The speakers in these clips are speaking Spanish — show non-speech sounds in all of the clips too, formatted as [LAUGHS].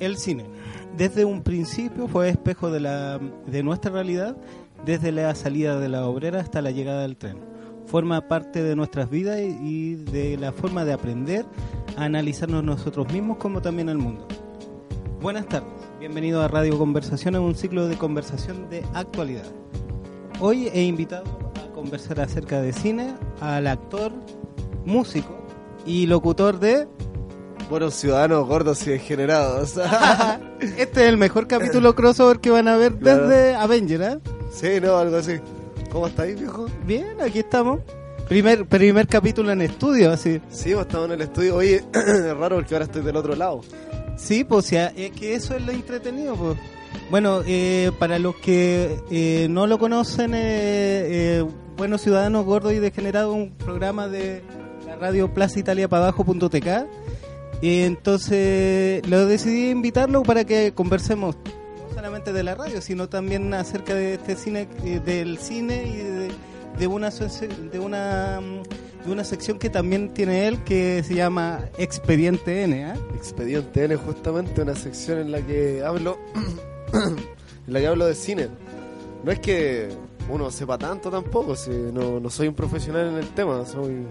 el cine. Desde un principio fue espejo de, la, de nuestra realidad, desde la salida de la obrera hasta la llegada del tren. Forma parte de nuestras vidas y de la forma de aprender a analizarnos nosotros mismos como también al mundo. Buenas tardes, bienvenido a Radio Conversación, un ciclo de conversación de actualidad. Hoy he invitado a conversar acerca de cine al actor, músico y locutor de Buenos ciudadanos gordos y degenerados. [LAUGHS] este es el mejor capítulo crossover que van a ver Claro. desde Avenger, ¿eh? sí, no, algo así. ¿Cómo estáis, viejo? Bien, aquí estamos. Primer, primer capítulo en estudio, así. Sí, pues, estamos en el estudio. Oye, [CLEARS THROAT] es raro porque ahora estoy del otro lado. Sí, pues ya, es que eso es lo entretenido, pues. Bueno, eh, para los que eh, no lo conocen, eh, eh, Buenos Ciudadanos Gordos y Degenerados, un programa de la radio Plaza Italia para abajo.tk. Y entonces lo decidí invitarlo para que conversemos no solamente de la radio, sino también acerca de este cine, eh, del cine y de, una de una mm, de una sección que también tiene él que se llama Expediente N, ¿ah? Expediente N, justamente, una sección en la que hablo. [COUGHS] en la que hablo de cine. No es que uno sepa tanto tampoco, no, no soy un profesional en el tema, soy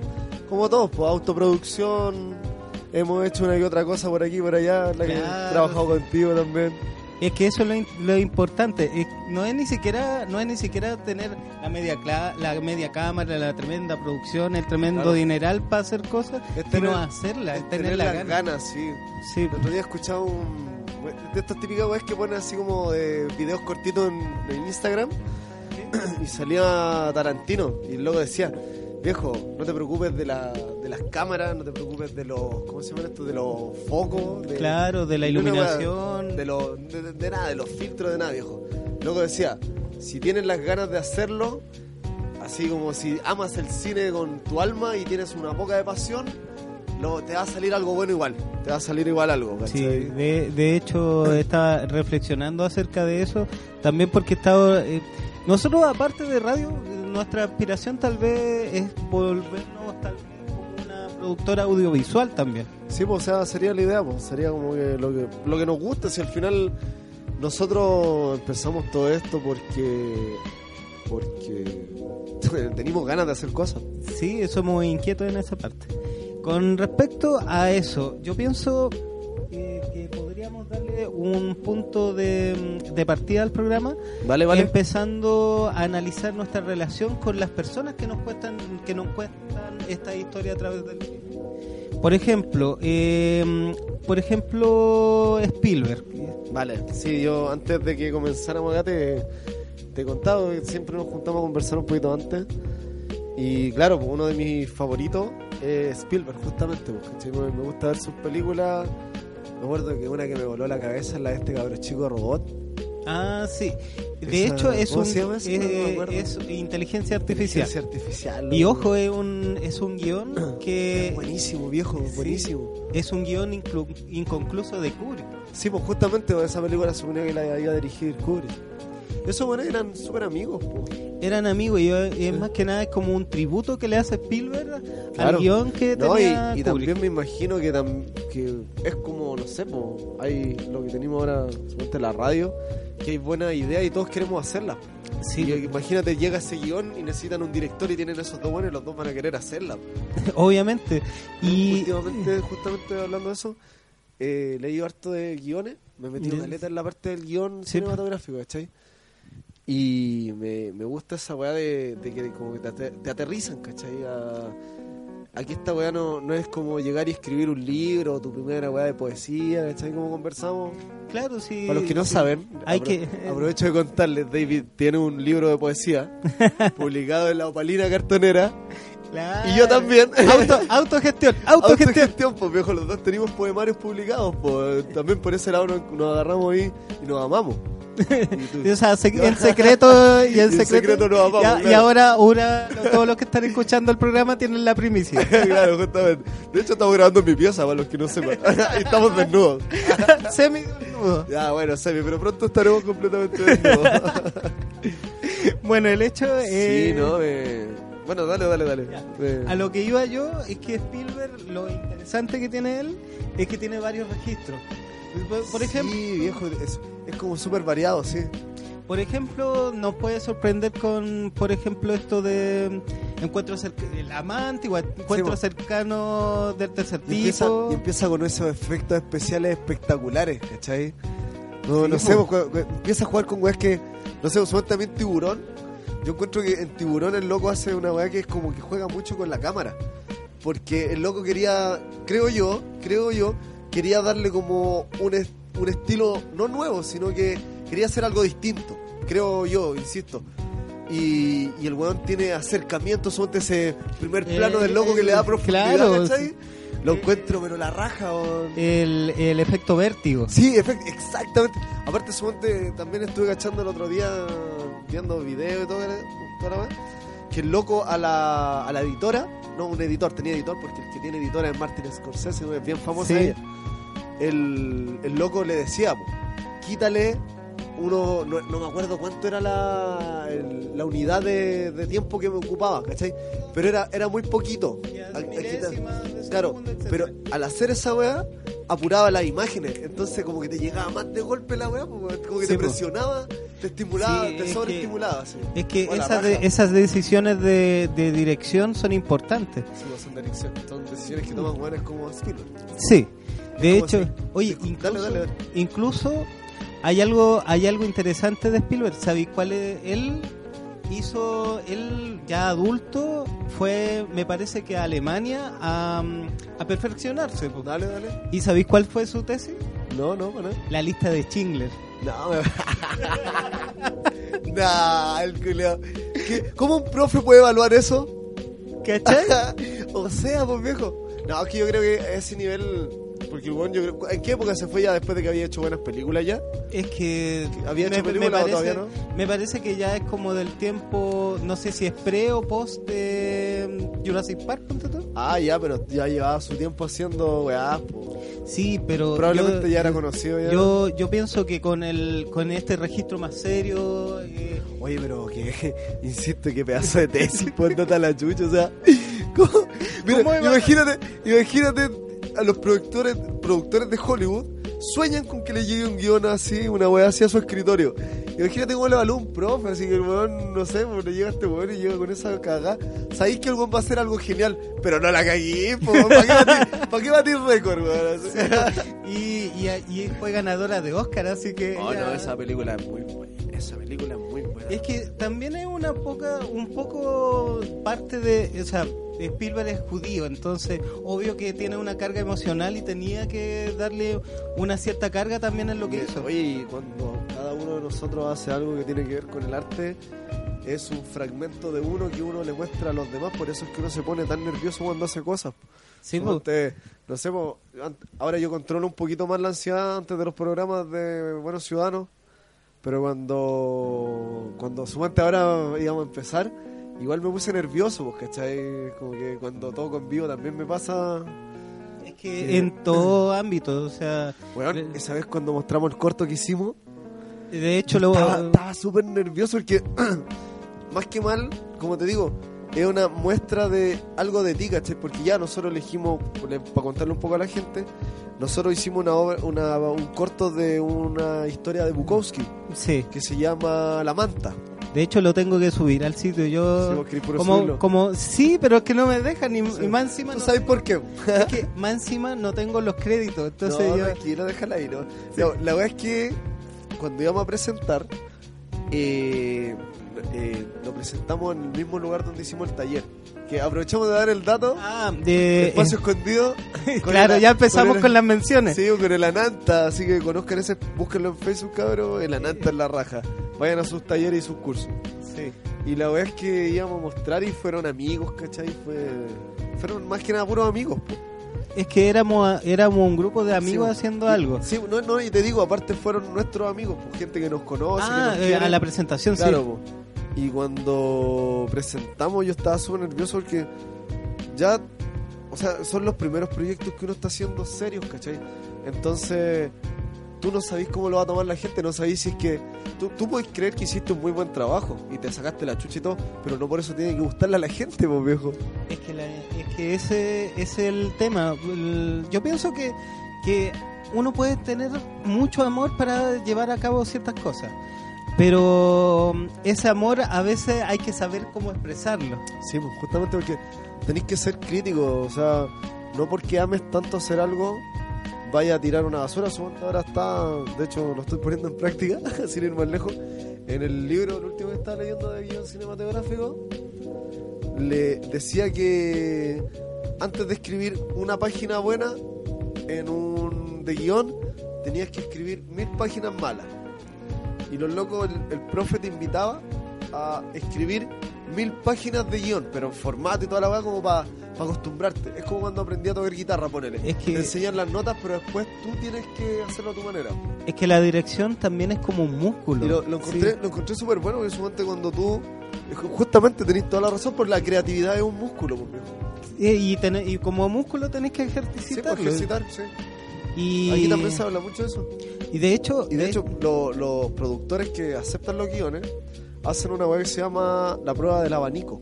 como todos, pues autoproducción. Hemos hecho una y otra cosa por aquí por allá, en la que he trabajado contigo también. Es que eso es lo, importante. Es- no es ni siquiera no es ni siquiera tener la media cla- la media cámara, la tremenda producción, el tremendo Claro. dineral para hacer cosas, Es sino hacerla, Es tener, la las gana. ganas, sí. Sí, El otro día escuchaba un. de estas típicas weas que ponen así como de videos cortitos en, en Instagram [CLEARS THROAT] y salía Tarantino y luego decía: Viejo, no te preocupes de, la, de las cámaras, no te preocupes de los. ¿Cómo se llama esto? De los focos. De, claro, de la iluminación. de, los- de, de- de nada, de los filtros, de nada, viejo. Luego decía: Si tienes las ganas de hacerlo, así como si amas el cine con tu alma y tienes una poca de pasión. lo- te va a salir algo bueno igual, te va a salir igual algo, Sí, ¿cachai? de, de hecho [CLEARS THROAT] estaba reflexionando acerca de eso, también porque estaba eh, nosotros aparte de radio, nuestra aspiración tal vez es volvernos tal vez como una productora audiovisual también. Sí, pues, o sea, sería la idea, pues, sería como que lo que, lo que nos gusta, si al final nosotros empezamos todo esto porque porque [LAUGHS] tenemos ganas de hacer cosas. Sí, somos inquietos en esa parte. Con respecto a eso, yo pienso darle un punto de, de partida al programa, Vale, empezando a analizar nuestra relación con las personas que nos cuentan, que nos cuentan esta historia a través del. Por ejemplo, eh, por ejemplo Spielberg. Vale, sí, yo antes de que comenzáramos acá te, te he contado que siempre nos juntamos a conversar un poquito antes. Y claro, pues, uno de mis favoritos es Spielberg, justamente, pues, me gusta ver sus películas. Me acuerdo que una que me voló la cabeza es la de este cabro chico robot. Ah, sí. De Esa- hecho es ¿cómo un se llama eso? No eh, es inteligencia artificial. Inteligencia artificial. Y ojo, es un es un guion [COUGHS] Es que buenísimo, viejo, Sí. buenísimo. es un guion inconcluso de Kubrick. Sí, pues justamente esa película suponía que la iba a dirigir Kubrick. Esos buenos eran súper amigos. Eran amigos y, y es más que nada es como un tributo que le hace Spielberg Claro. al guion que No, tenía y también me imagino que, tam- que es como, no sé, po, hay lo que tenemos ahora, suponte la radio, que hay buenas ideas y todos queremos hacerlas. Sí, Y imagínate, llega ese guion y necesitan un director y tienen esos dos buenos y los dos van a querer hacerla. [LAUGHS] obviamente. Y Últimamente, justamente hablando de eso, eh, leí harto de guiones, me metí una letra en la parte del guion Sí, cinematográfico, ¿cachai? Y me, me gusta esa weá de, de que como que te, te aterrizan, ¿cachai? A- aquí esta weá no, no es como llegar y escribir un libro, tu primera weá de poesía, ¿cachai? Como conversamos. claro, sí. Para los que no sí. saben, Hay apro- que- aprovecho de contarles, David tiene un libro de poesía [LAUGHS] publicado en la Opalina Cartonera Claro. y yo también. [LAUGHS] Auto, autogestión, autogestión. Autogestión, pues viejo, los dos tenemos poemarios publicados, pues también por ese lado nos, nos agarramos ahí y nos amamos. [LAUGHS] Y O sea, en secreto y en secreto. secreto nos amamos, Y claro. ahora, ahora todos los que están escuchando el programa tienen la primicia. [LAUGHS] claro, justamente. De hecho, estamos grabando en mi pieza, para los que no sepan. y estamos desnudos. Semi desnudo. Ya, bueno, Semi, pero pronto estaremos completamente desnudos. Bueno, el hecho es. sí, no, me, Bueno, dale, dale, dale. Eh, A lo que iba yo es que Spielberg, lo interesante que tiene él es que tiene varios registros. Por, por ejemplo, Sí, viejo, es, es como súper variado, sí. por ejemplo, nos puede sorprender con, por ejemplo, esto de encuentros cerca, el amante, igual, po. cercanos del tercer Y empieza, tipo. y empieza con esos efectos especiales espectaculares, ¿cachai? No, Sí, no sé, empieza a jugar con weas que, no sé, también tiburón. Yo encuentro que en tiburón el loco hace una wea que es como que juega mucho con la cámara. Porque el loco quería, creo yo, creo yo, quería darle como un, un estilo no nuevo, sino que quería hacer algo distinto. Creo yo, insisto. Y, y el weón tiene acercamientos, son ese primer plano del loco que le da profundidad, claro, ¿cachai? sí. Lo encuentro, pero la raja, weón. el, el efecto vértigo. Sí, efect- exactamente. Aparte, suponte, también estuve cachando el otro día, viendo videos y todo, que el loco a la, a la editora, no un editor, tenía editor, porque el que tiene editora es Martin Scorsese, es bien famosa Sí. ella. El, el loco le decía, po, quítale uno, no, no me acuerdo cuánto era la, el- la unidad de, de tiempo que me ocupaba, ¿cachai? Pero era, era muy poquito. A- Claro, pero al hacer esa weá, apuraba las imágenes. Entonces, como que te llegaba más de golpe la weá, pues, como que Sí, te po. presionaba, te estimulaba, Sí, te es sobreestimulaba. Es que esas, de- esas decisiones de, de dirección son importantes. Sí, pues, son, decisiones que toman como Spielberg. Sí. De ¿Cómo hecho, así? oye, dale, dale, incluso hay algo hay algo interesante de Spielberg. ¿Sabéis cuál es? Él hizo, él ya adulto, fue, me parece que a Alemania a, a perfeccionarse. po. Dale, dale. ¿Y sabéis cuál fue su tesis? No, no, no. La lista de Schindler. No, [LAUGHS] me... nah, el culiao. ¿Cómo un profe puede evaluar eso? ¿Cachai? [LAUGHS] o sea, pues viejo. No, es que yo creo que ese nivel. Porque weón, yo creo. ¿En qué época se fue ya después de que había hecho buenas películas ya? Es que ¿Había hecho película o todavía no? me parece que ya es como del tiempo, no sé si es pre o post de Jurassic Park, tú. Ah, ya, pero ya llevaba su tiempo haciendo weá. Sí, pero Probablemente yo- ya era conocido ya. Yo, yo pienso que con el con este registro más serio, eh, Oye, pero que, [LAUGHS] insisto, qué pedazo de tesis, pues nota la chucha, o sea, [LAUGHS] ¿cómo? Mira, ¿Cómo iba- imagínate, imagínate a los productores, productores de Hollywood sueñan con que le llegue un guion así, una weá así a su escritorio. Imagínate cómo le evalúa un profe, así que el weón, no sé, pues le llega a este weón y llega con esa cagada. Sabéis que el weón va a hacer algo genial, pero no la cagué, ¿para qué batir, pa' qué batir récord, weón? Así. y, y, y fue ganadora de Oscar, así que Oh, ella- no, esa película es muy buena, esa película es muy buena. Es que también es una poca, un poco parte de, o sea, Spielberg es judío, entonces obvio que tiene una carga emocional y tenía que darle una cierta carga también en lo que hizo. Oye, cuando cada uno de nosotros hace algo que tiene que ver con el arte, es un fragmento de uno que uno le muestra a los demás, por eso es que uno se pone tan nervioso cuando hace cosas. Sí, po. usted- no sé, po, ant- ahora yo controlo un poquito más la ansiedad antes de los programas de Buenos Ciudadanos, pero cuando cuando suponte ahora íbamos a empezar, igual me puse nervioso, pues, ¿cachai? Como que cuando toco en vivo también me pasa... es que en todo [CLEARS THROAT] ámbito, o sea, Weón, esa vez cuando mostramos el corto que hicimos, de hecho lo estaba, estaba súper nervioso porque, [CLEARS THROAT] más que mal, como te digo, es una muestra de algo de ti, ¿cachai? Porque ya nosotros elegimos, para contarle un poco a la gente, nosotros hicimos una obra, una, un corto de una historia de Bukowski sí, que se llama La Manta. De hecho lo tengo que subir al sitio, Sí, yo puro como subirlo. como sí, pero es que no me dejan ni Sí. y más encima ¿Tú no- sabes por qué? es que más encima no tengo los créditos, entonces no, yo tranquilo, déjala ahí. ¿no? No, la verdad es que cuando íbamos a presentar, eh, eh, lo presentamos en el mismo lugar donde hicimos el taller. Que aprovechamos de dar el dato. Ah, de Espacio escondido. [LAUGHS] con claro, el- ya empezamos el- con las menciones. Sí, con el Ananta, así que conozcan ese, búsquenlo en Facebook, cabrón. El Ananta en la raja. Vayan a sus talleres y sus cursos. Sí. Y la verdad es que íbamos a mostrar y fueron amigos, ¿cachai? Fue, fueron más que nada puros amigos. po. Es que éramos éramos un grupo de amigos Sí, haciendo y- algo. Sí, no, no, y te digo, aparte fueron nuestros amigos, po, gente que nos conoce, Ah, que nos eh, a la presentación, Claro, sí. po. Y cuando presentamos yo estaba súper nervioso porque ya, o sea, son los primeros proyectos que uno está haciendo serios, ¿cachai? Entonces, tú no sabés cómo lo va a tomar la gente, no sabés si es que tú, tú puedes creer que hiciste un muy buen trabajo y te sacaste la chucha y todo, pero no por eso tiene que gustarle a la gente, pues viejo. Es que, la- es que ese es el tema. El- Yo pienso que, que uno puede tener mucho amor para llevar a cabo ciertas cosas. Pero ese amor a veces hay que saber cómo expresarlo. Sí, pues justamente porque tenéis que ser crítico, o sea, no porque ames tanto hacer algo, vaya a tirar una basura, su ahora está, de hecho lo estoy poniendo en práctica, [LAUGHS] sin ir más lejos, en el libro, el último que estaba leyendo de guion cinematográfico, le decía que antes de escribir una página buena en un de guion, tenías que escribir mil páginas malas. Y los locos, el, el profe te invitaba a escribir mil páginas de guion, pero en formato y toda la weá como para acostumbrarte. Es como cuando aprendí a tocar guitarra, ponele. Es que- Te enseñan las notas, pero después tú tienes que hacerlo a tu manera. Es que la dirección también es como un músculo. Y lo, lo encontré, Sí. lo encontré súper bueno, porque suponte cuando tú... Justamente tenés toda la razón, por la creatividad es un músculo, pues, viejo. Y, y, como músculo tenés que Sí, por ejercitarlo. ejercitar, sí. y, Aquí también se habla mucho de eso. y de hecho, Y de hecho, lo- los productores que aceptan los guiones hacen una web que se llama la prueba del abanico,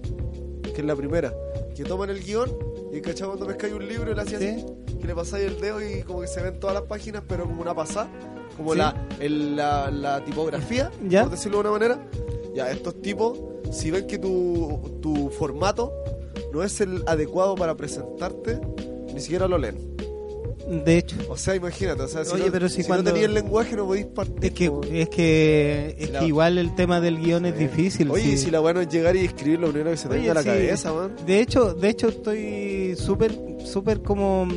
que es la primera. Que toman el guion y cachai cuando pescáis un libro y le hacías Sí. así, que le pasáis el dedo y como que se ven todas las páginas, pero como una pasada, como Sí. la, el- la, la tipografía, Ya. por decirlo de una manera. Ya, estos tipos, si ven que tu, tu formato no es el adecuado para presentarte, ni siquiera lo leen. De hecho, O sea, imagínate, o sea, si, Oye, no, pero si si cuando- no tenías el lenguaje no podéis partir. es que, es que, es La- que igual el tema del guion es difícil. Oye, sí. y si la bueno es llegar y escribir lo primero que se te Oye, venga a la sí. cabeza, man. De hecho, de hecho estoy súper, súper como,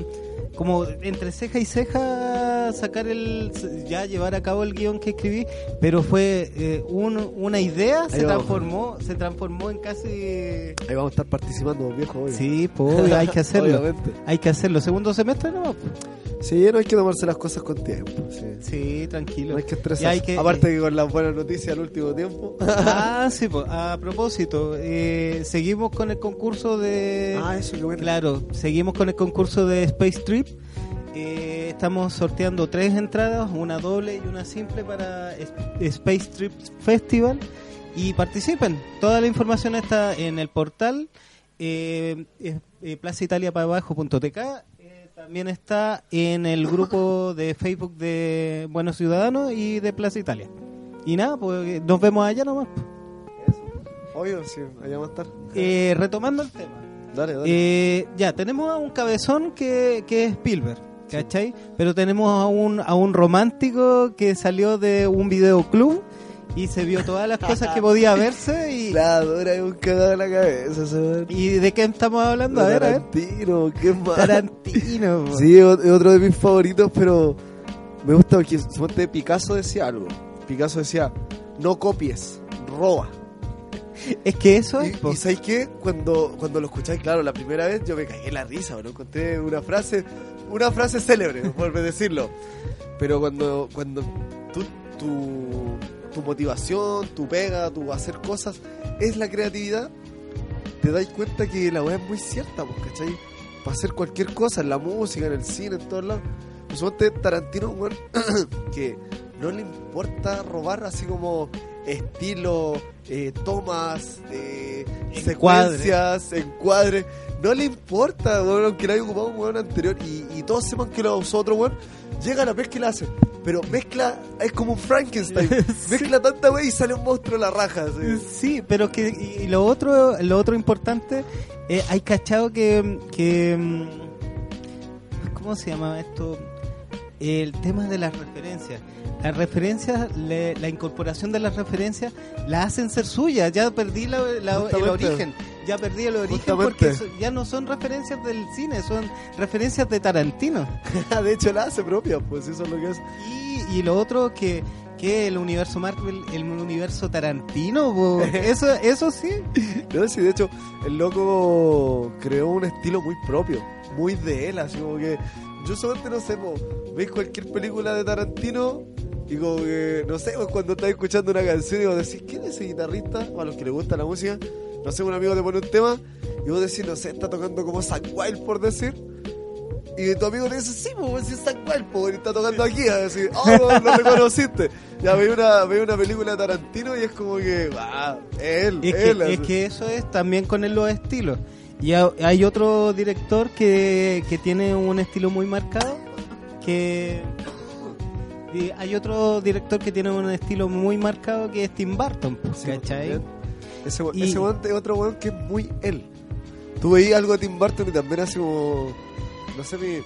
como entre ceja y ceja sacar el, ya llevar a cabo el guion que escribí, pero fue eh, un- una idea, se vamos. transformó, se transformó en casi, Ahí vamos a estar participando, viejo, obvio. sí, pues obvio, hay que [LAUGHS] hacerlo, Obviamente. hay que hacerlo. Segundo semestre no, Sí, no hay que tomarse las cosas con tiempo. Sí. sí, tranquilo. No hay que estresarse. que- Aparte que con las buenas noticias al último tiempo. Ah, sí, pues, a propósito, eh, seguimos con el concurso de... ah, eso, qué bueno. Claro, seguimos con el concurso de Space Trip. Eh, estamos sorteando tres entradas, una doble y una simple para Space Trip Festival. Y participen. Toda la información está en el portal eh, eh, eh, plazaitaliapabajo.tk. Eh, también está en el grupo de Facebook de Buenos Ciudadanos y de Plaza Italia. Y nada, pues nos vemos allá nomás. Obvio, sí, allá vamos a estar. Eh, retomando el tema. Dale, dale. Eh, ya, tenemos a un cabezón que, que es Spielberg, ¿cachai? Pero tenemos a un, a un romántico que salió de un videoclub y se vio todas las [LAUGHS] cosas que podía verse y... La dura es un cagado en la cabeza. ¿Y de qué estamos hablando? A ver, a ver. Tarantino, qué más. Tarantino. [LAUGHS] po. Sí, es otro de mis favoritos, pero me gusta porque suponte Picasso decía algo. Picasso decía, no copies, roba. Es que eso es... Y, y ¿sabes qué? Cuando, cuando lo escucháis, claro, la primera vez yo me cagué en la risa, ¿no? Encontré una frase, una frase célebre, por decirlo. Pero cuando, cuando tú, tu, tu motivación, tu pega, tu hacer cosas es la creatividad, te das cuenta que la weá es muy cierta, pues, ¿cachai? Para hacer cualquier cosa, en la música, en el cine, en todos lados. Pues Tarantino, weón [CLEARS THROAT] que no le importa robar así como estilo, eh, tomas, eh, Encuadre. secuencias, encuadres. No le importa, weón, aunque lo haya ocupado un weón anterior y, y todos sepan que lo usó otro weón. Llega a la pesca y la hace. Pero mezcla, es como un Frankenstein. [LAUGHS] Sí. Mezcla tanta wey y sale un monstruo de la raja. así. Sí, pero que y lo otro, lo otro importante, eh, hay cachado que, que mm, ¿cómo se llama esto? El tema de las referencias. Las referencias, le- la incorporación de las referencias, la hacen ser suyas. Ya perdí la- la- el origen. Ya perdí el origen Justamente. porque ya no son referencias del cine, son referencias de Tarantino. [LAUGHS] de hecho, la hace propia, pues eso es lo que es. Y, y lo otro que que el universo Marvel, el universo Tarantino, po. [LAUGHS] eso eso sí. No, sí, de hecho, el loco creó un estilo muy propio, muy de él, así como que yo solamente no sé, po, veis cualquier película de Tarantino y como que, no sé, pues cuando estás escuchando una canción y vos decís, ¿quién es ese guitarrista? A los que les gusta la música, no sé, un amigo te pone un tema y vos decís, no sé, está tocando como Zack Wild por decir. Y tu amigo te dice, sí, pues, si es San cual, pues, está tocando aquí. Así, oh, no, lo reconociste. Ya veía una, veía una película de Tarantino y es como que, ah, él, Es él. que, es que eso es también con los estilos. Y ha- hay otro director que, que tiene un estilo muy marcado, que... y hay otro director que tiene un estilo muy marcado que es Tim Burton, pues, Sí, pues, ¿cachai? Ese, Y- ese weón es otro weón que es muy él. Tú veías algo de Tim Burton y también hace como. No sé, mi.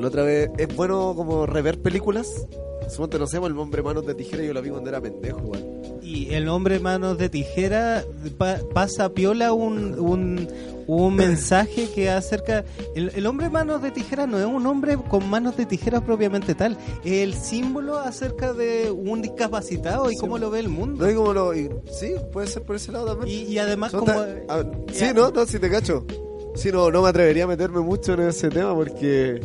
La otra vez. Es bueno como rever películas. Suponte, no sé, el hombre manos de tijera yo lo vi cuando era pendejo, weón. Y el hombre manos de tijera pa- pasa piola un, un, un [COUGHS] mensaje que acerca... El, el hombre manos de tijera no es un hombre con manos de tijera propiamente tal, es el símbolo acerca de un discapacitado y Sí. cómo lo ve el mundo. No hay como lo. y- sí, puede ser por ese lado también. Y, y además Son como... a sí, no, no, sí te cacho. Sí, no, no me atrevería a meterme mucho en ese tema porque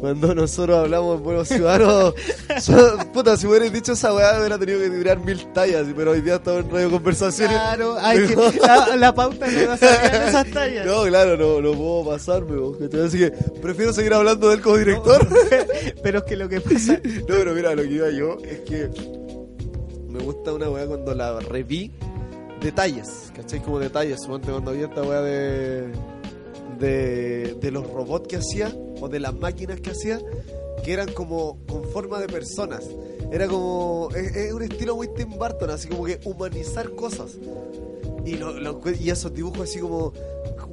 cuando nosotros hablamos en Buenos Ciudadanos, [LAUGHS] yo- puta, si hubierais dicho esa weá, hubiera tenido que tirar mil tallas, pero hoy día estamos en radio conversaciones. Claro, hay que, la, la pauta no va a salir en esas tallas. No, claro, no, no puedo pasarme, vos, así que prefiero seguir hablando de él como director. [LAUGHS] Pero es que lo que pasa... [LAUGHS] No, pero mira, lo que iba yo es que me gusta una weá cuando la reví detalles, ¿cachai? Como detalles, suponte cuando vi esta weá de, de, de los robots que hacía o de las máquinas que hacía, que eran como con forma de personas. Era como, es, es un estilo muy Tim Burton, así como que humanizar cosas. Y, lo, lo- y esos dibujos así como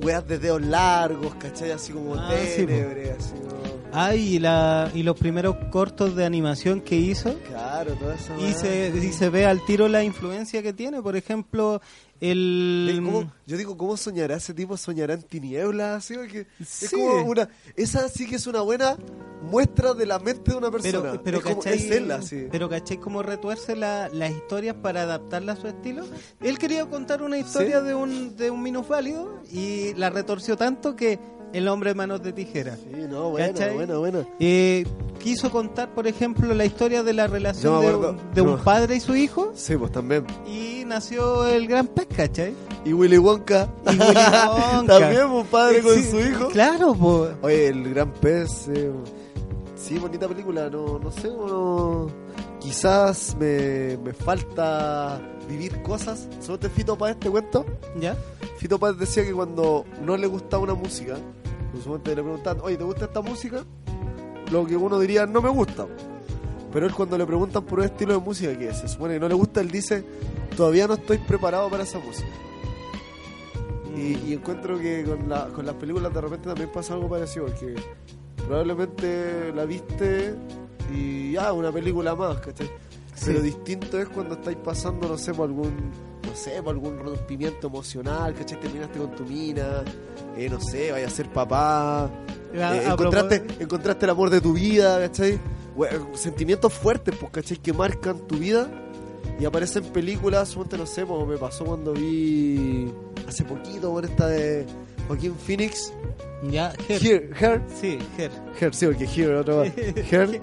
weas de dedos largos, ¿cachai? Así como Ah, sí, así como... Ay, y, la, y los primeros cortos de animación que hizo... Claro, toda esa Y se, y se ve al tiro la influencia que tiene, por ejemplo, el... ¿cómo- yo digo, ¿cómo soñará ese tipo? ¿Soñará en tinieblas? Es como una... Esa sí que es una buena muestra de la mente de una persona. pero, pero es, como, ¿cachai? es él, así. Pero ¿cachai cómo retuerce la- las historias para adaptarla a su estilo? Él quería contar una historia ¿Sí? de un de un minusválido y la retorció tanto que el hombre de manos de tijera. Sí, no, bueno, ¿Cachai? bueno, bueno. Eh, quiso contar, por ejemplo, la historia de la relación de, un padre y su hijo Sí, pues también. y nació el gran pez, ¿cachai? Y Willy Wonka. Y Willy [LAUGHS] Wonka. también, un padre con Sí, su hijo. Claro, pues. Oye, el gran pez. eh, sí, bonita película. No, no sé, no, quizás me, me falta vivir cosas. ¿Solo te Fito para este cuento? ¿Ya? Fito Páez decía que cuando no le gustaba una música, usualmente le preguntan, oye, ¿te gusta esta música? Lo que uno diría, no me gusta. Pero él cuando le preguntan por un estilo de música que se supone que no le gusta, él dice, todavía no estoy preparado para esa música. Y, y encuentro que con, la- con las películas de repente también pasa algo parecido, porque probablemente la viste y ya, una película más, ¿cachai? Sí. Pero distinto es cuando estáis pasando, no sé, por algún, no sé, por algún rompimiento emocional, ¿cachai? Terminaste con tu mina, eh, no sé, vaya a ser papá, A- eh, a encontraste, propós- encontraste el amor de tu vida, ¿cachai? We- Sentimientos fuertes, pues, ¿cachai? Que marcan tu vida y aparecen películas, suponte, no sé, como me pasó cuando vi hace poquito, bueno, esta de Joaquín Phoenix, Ya, Her. Her, Sí, Her. Her, sí, porque Here, otra más. [LAUGHS] Her.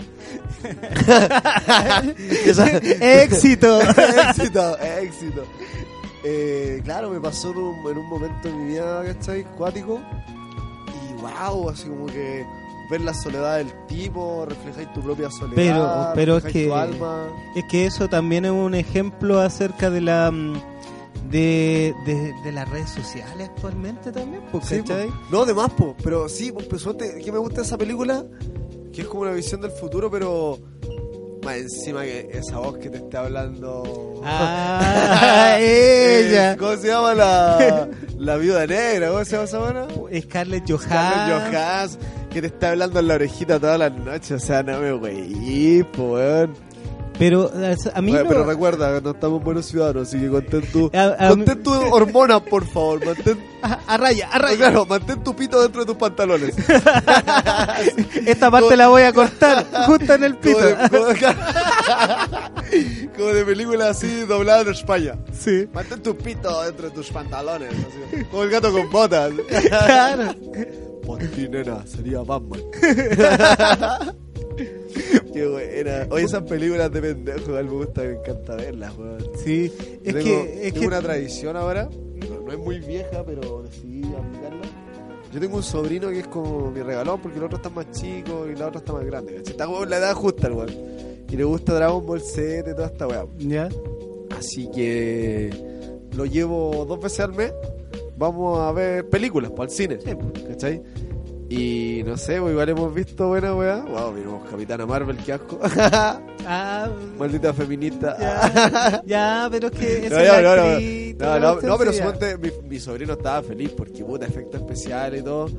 [LAUGHS] Éxito. [LAUGHS] éxito, éxito. Eh, claro, me pasó en un, en un momento en mi vida, ¿cachai? Cuático. Y wow, así como que ver la soledad del tipo, reflejáis tu propia soledad. Pero- pero es que- tu alma. Es que eso también es un ejemplo acerca de la mm, de, de, de las redes sociales actualmente también, pues, Sí, ¿cachai? po. No, de más, po. Pero sí, pues, que me gusta esa película, que es como una visión del futuro, pero más encima que esa voz que te está hablando. Ah, [LAUGHS] [LAUGHS] ella. Eh, ¿Cómo se llama la, la viuda negra? ¿Cómo se llama esa buena? Scarlett Scarlett Johansson. Johansson, que te está hablando en la orejita todas las noches. O sea, no me güey, po, weón. Pero a mí no- Pero recuerda, no estamos buenos ciudadanos, así que contén tu, A- a contén tu hormona, por favor. Mantén, [LAUGHS] a, a raya, a raya. claro, mantén tu pito dentro de tus pantalones. [LAUGHS] Esta parte la voy a cortar justo en el pito. Como de, como de- [LAUGHS] como de película así doblada en España. Sí. Mantén tu pito dentro de tus pantalones. así, como el gato con botas. Claro. Por ti, nena, sería Batman. Buena. Oye, esas películas de pendejo, me gusta, me encanta verlas, weón. Sí, es tengo, que es tengo que una tradición ahora, no, no es muy vieja, pero decidí aplicarla. Yo tengo un sobrino que es como mi regalón porque el otro está más chico y la otra está más grande. ¿cachai? Está como en la edad justa el weón. Y le gusta Dragon Ball Z y toda esta weá. ¿Ya? Así que lo llevo dos veces al mes. Vamos a ver películas para el cine. Sí, pues. ¿Cachai? Y no sé, pues igual hemos visto buena weá. Wow, miramos Capitana Marvel, qué asco. [LAUGHS] Ah, Maldita feminista. ya, ya, pero es que [LAUGHS] No, es no, no, no. No, no, pero ya. suponte mi, mi sobrino estaba feliz porque puta efecto especial y todo.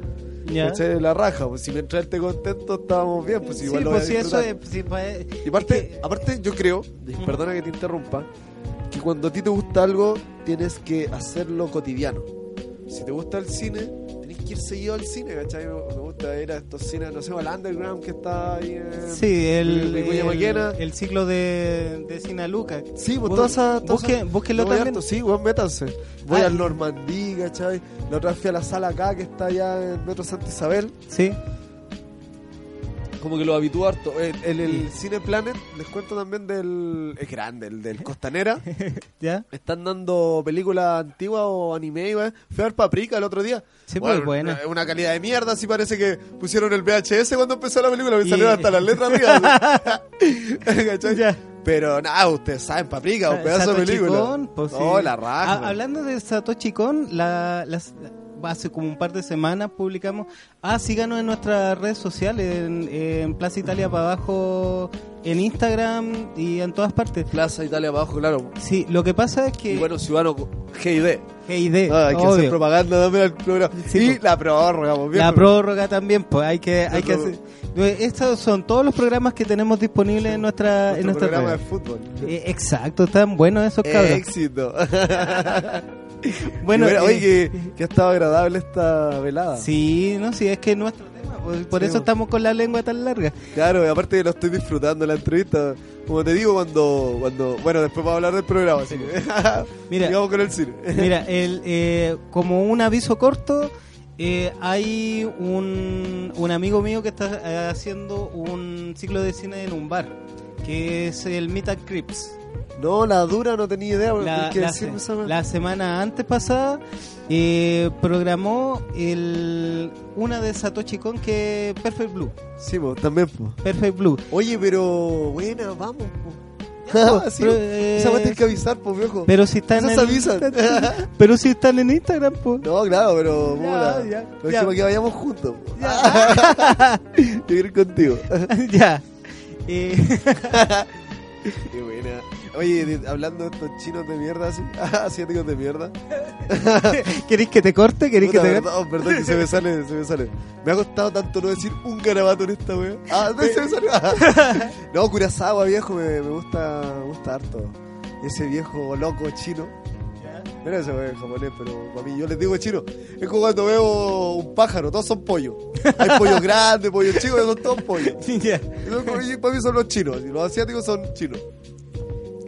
Ya. La raja, pues si mientras esté contento estábamos bien, pues igual sí, lo voy pues a eso es. sí, pues, Y aparte, que- aparte yo creo, perdona que te interrumpa, que cuando a ti te gusta algo tienes que hacerlo cotidiano. Si te gusta el cine, que ir seguido al cine, ¿cachai? Me gusta ir a estos cines, no sé, al underground que está ahí en... Sí, el, el, ciclo de, de Sinaluca. Sí, pues todas esas... busque- búsquenlo también. harto, sí, weón, métanse. Voy Ah, al Normandí, ¿cachai? La otra fui a la sala acá, que está allá en Metro Santa Isabel. Sí, Como que lo habitúo harto. En, en el Cine Planet, les cuento también del... Es grande, el del Costanera. [LAUGHS] ya. Están dando películas antiguas o anime, y, weón. Fui a ver Paprika el otro día. Sí, pues, buena. Una, una calidad de mierda, así parece que pusieron el VHS cuando empezó la película, me salieron hasta las letras arriba. así. [LAUGHS] ¿Cachai? Ya. Pero nada, ustedes saben, Paprika, un pedazo de película. Pues, oh, la raja. Ah, hablando de Satoshi Kon, la, las- hace como un par de semanas publicamos. Ah, síganos en nuestras redes sociales, en, en Plaza Italia para abajo, en Instagram y en todas partes. Plaza Italia abajo, claro. Sí, lo que pasa es que. Y bueno, Ciudadano GID. GID, Ah, hay que hacer propaganda también al programa. Sí, y pues. la prórroga, pues, bien, La prórroga también, pues hay que, hay que hacer. Estos son todos los programas que tenemos disponibles en nuestra, en nuestra programa de fútbol. Eh, exacto, están buenos esos cabros. Éxito. [LAUGHS] [LAUGHS] Bueno, bueno, eh, oye, que, que ha estado agradable esta velada. Sí, no, sí, es que es nuestro tema, por Sí, eso pues. estamos con la lengua tan larga. Claro, y aparte lo estoy disfrutando la entrevista. Como te digo, cuando. cuando bueno, después vamos a hablar del programa, así que. [LAUGHS] Mira. Sigamos con el cine. [LAUGHS] Mira, el, eh, como un aviso corto, eh, hay un, un amigo mío que está eh, haciendo un ciclo de cine en un bar, que es el Meet and Crips. No, la dura no tenía idea. La, ¿Qué la se- semana antes pasada eh, programó el, una de Satoshi Kon que es Perfect Blue. Sí, también. Perfect Blue. Oye, pero. Buena, vamos, pues. [LAUGHS] pues, sí, pero, eh, Esa tienes que avisar, viejo. Pero si están Esas en avisan. [LAUGHS] pero si están en Instagram, pues. No, claro, pero. Ya, ya, Lo ya. que vayamos juntos. Ya. [LAUGHS] Yo quiero ir contigo. ya. Eh, Qué buena. Oye, de- hablando de estos chinos de mierda, así, [LAUGHS] asiáticos de mierda. [LAUGHS] ¿Queréis que te corte? ¿Queréis Puta, que perdón, perdón, que se me sale, se me sale. Me ha costado tanto no decir un garabato en esta wea. Ah, no, se me salió. [LAUGHS] no, Kurosawa, viejo, me, me gusta, me gusta harto. Ese viejo loco chino. Mira ese wea en japonés, pero para mí yo les digo chino. Es como cuando veo un pájaro, todos son pollos. Hay pollos grandes, pollos chicos, son todos pollos. Ya. Para mí son los chinos, y los asiáticos son chinos.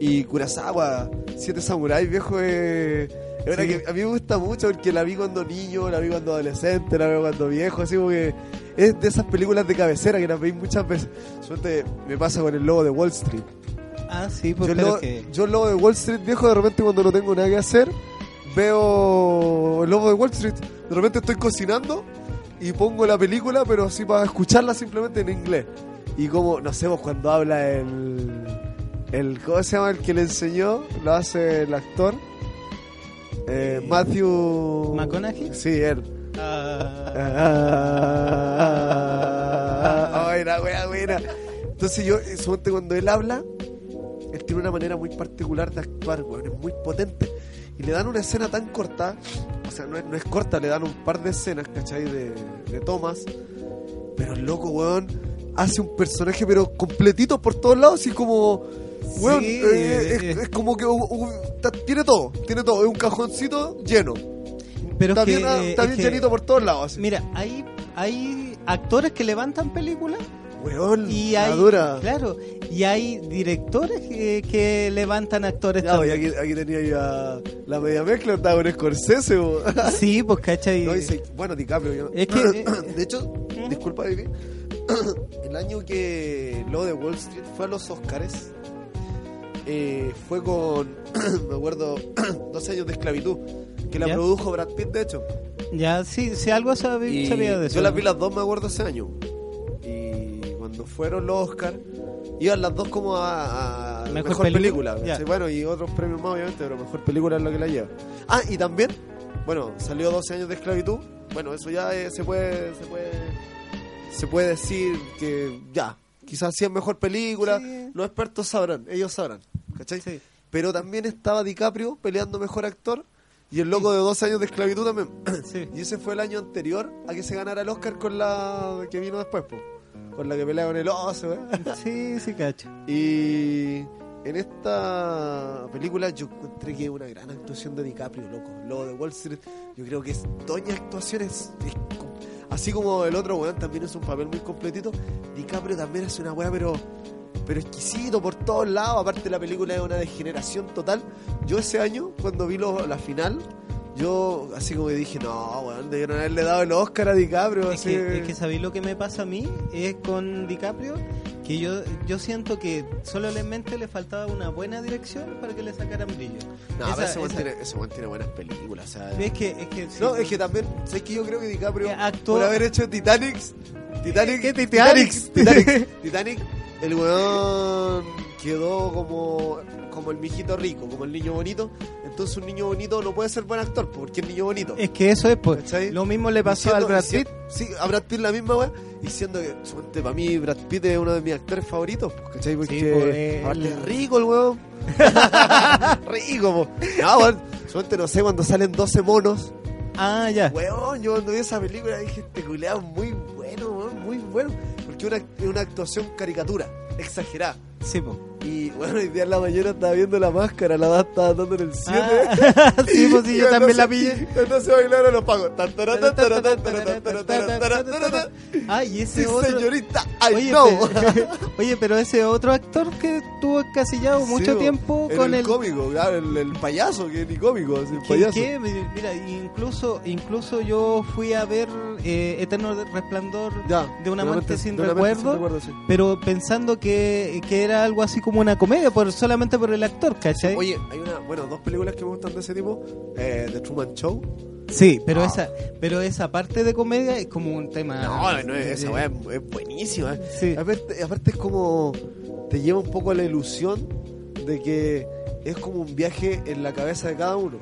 Y Kurosawa, Siete Samuráis, viejo, es... es una Sí. que a mí me gusta mucho porque la vi cuando niño, la vi cuando adolescente, la vi cuando viejo, así como que es de esas películas de cabecera que las veis muchas veces. Suerte me pasa con el lobo de Wall Street. Ah, sí, pues yo, el lobo, que... yo el lobo de Wall Street, viejo, de repente cuando no tengo nada que hacer, veo el lobo de Wall Street. De repente estoy cocinando y pongo la película, pero así para escucharla simplemente en inglés. Y como, no sé, vos cuando habla el, el. ¿Cómo se llama el que le enseñó? Lo hace el actor. Eh, Eh, Matthew. ¿McConaughey? Sí, él. Ah, Ay, la wea buena. Entonces yo, suponte cuando él habla, él tiene una manera muy particular de actuar, weón, es muy potente. Y le dan una escena tan corta, o sea, no es, no es corta, le dan un par de escenas, ¿cachai? De, de tomas. Pero el loco, weón, hace un personaje, pero completito por todos lados, así como... Weón, Sí, eh, es, es como que tiene todo, tiene todo, es un cajoncito lleno. pero Está es bien, ah, está es bien que, llenito por todos lados. así. Mira, hay, hay actores que levantan películas Weón, y hay, dura. claro, y hay directores que, que levantan actores también. aquí, aquí tenía ya la media mezcla, estaba con Scorsese. bo. [LAUGHS] Sí, pues cachai. No, dice, bueno, DiCaprio. Yo, Es que, eh, [COUGHS] de hecho, disculpa, Vivi, [COUGHS] el año que lo de Wall Street fue a los Oscars, eh, fue con, [CLEARS THROAT] me acuerdo, [CLEARS THROAT] 12 años de esclavitud, que la ¿Ya? produjo Brad Pitt, de hecho. Ya, sí, sí algo sabía, sabía de eso. yo las vi las dos, me acuerdo, ese año. Y cuando fueron los Oscar, iban las dos como a, a Mejor mejor, película, película. Bueno, y otros premios más, obviamente, pero mejor película es lo que la lleva. Ah, y también, bueno, salió 12 años de esclavitud. Bueno, eso ya eh, se puede se puede se puede decir que ya, quizás sí es mejor película. Sí. Los expertos sabrán, ellos sabrán. ¿Cachai? Sí. Pero también estaba DiCaprio peleando mejor actor y el loco de 12 años de esclavitud también. [CLEARS THROAT] Sí. Y ese fue el año anterior a que se ganara el Oscar con la que vino después, po. con la que pelea con el oso. ¿eh? [LAUGHS] Sí, sí, cacho. Y en esta película yo encontré que una gran actuación de DiCaprio, loco. Lobo de Wall Street, yo creo que es doña actuación, es, así como el otro weón también es un papel muy completito. DiCaprio también hace una weá, pero pero exquisito por todos lados. Aparte, la película es una degeneración total. Yo ese año, cuando vi la final, yo así como que dije, no, weón, debieron haberle dado el Oscar a DiCaprio. Es así. que, es que ¿sabéis lo que me pasa a mí? Es con DiCaprio, que yo, yo siento que solamente le faltaba una buena dirección para que le sacaran brillo. No, Esa- pero ese esa- tiene, ese tiene buenas películas. O sea, Es que, es que, sí, No, es que también, ¿sabes que yo creo que DiCaprio, actuó- por haber hecho Titanic, Titanic, ¿Qué Titanic, Titanic? Titanic, [LAUGHS] Titanic, el weón quedó como, como el mijito rico, como el niño bonito. Entonces un niño bonito no puede ser buen actor, porque es niño bonito. es que eso es, pues. ¿Cachai? Lo mismo le pasó Diciendo- al Brad Pitt. Sí, a Brad Pitt la misma weá, diciendo que suerte para mí Brad Pitt es uno de mis actores favoritos, pues, ¿cachai? Porque Sí, pues, aparte es rico el weón. [LAUGHS] rico, po. No, weón, suerte no sé, cuando salen 12 monos. Ah, ya. Weón, yo cuando vi esa película dije, este culeado muy bueno, weón, muy bueno. Porque una, es una actuación caricatura, exagerada. Sí, pues. Y bueno, hoy día en la mañana estaba viendo la máscara, la estaba dando en el 7. Ah, sí, pues sí, yo también la pillé. Entonces bailaron los pagos. Ah, y ese Sí, otro. señorita, I Oye, know. pe- oye, pero ese otro actor que estuvo encasillado mucho Sí, tiempo en con el, el. cómico, claro, el, el payaso, que ni cómico, es el que- payaso. que, mira, incluso, incluso yo fui a ver eh, Eterno Resplandor Ya, de una amante sin recuerdo, recuerdo, sí. pero pensando que, que era algo así como una comedia, por, solamente por el actor, ¿cachai? Oye, hay una, bueno, dos películas que me gustan de ese tipo. Eh, The Truman Show. sí, pero Ah. esa pero esa parte de comedia es como un tema. No, no esa weá es, es buenísima. Sí. Aparte, aparte es como. Te lleva un poco a la ilusión de que es como un viaje en la cabeza de cada uno.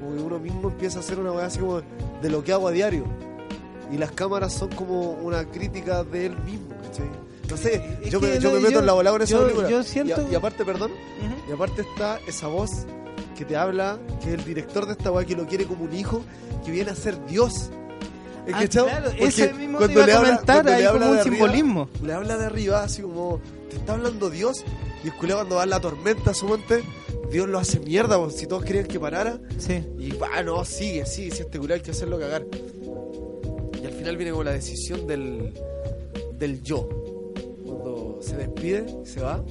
Como que uno mismo empieza a hacer una weá así como de lo que hago a diario. Y las cámaras son como una crítica de él mismo, ¿cachai? No sé, yo, que me, yo no, me meto yo- en la volada con esa yo- película. yo siento- Y, a- y aparte, perdón, y aparte está esa voz que te habla, que es el director de esta weá, que lo quiere como un hijo, que viene a ser Dios. ¿Es Ah, cachado? claro, ese mismo te cuando iba a le habla- comentar, hay habla como un arriba, simbolismo. Le habla de arriba, así como, te está hablando Dios, y el culiao cuando va la tormenta, su monte, Dios lo hace mierda, pues, si todos querían que parara, Sí. y va, no, sigue, sigue, si este culiao hay que hacerlo cagar. Y al final viene como la decisión del, del yo. Se despide, se va.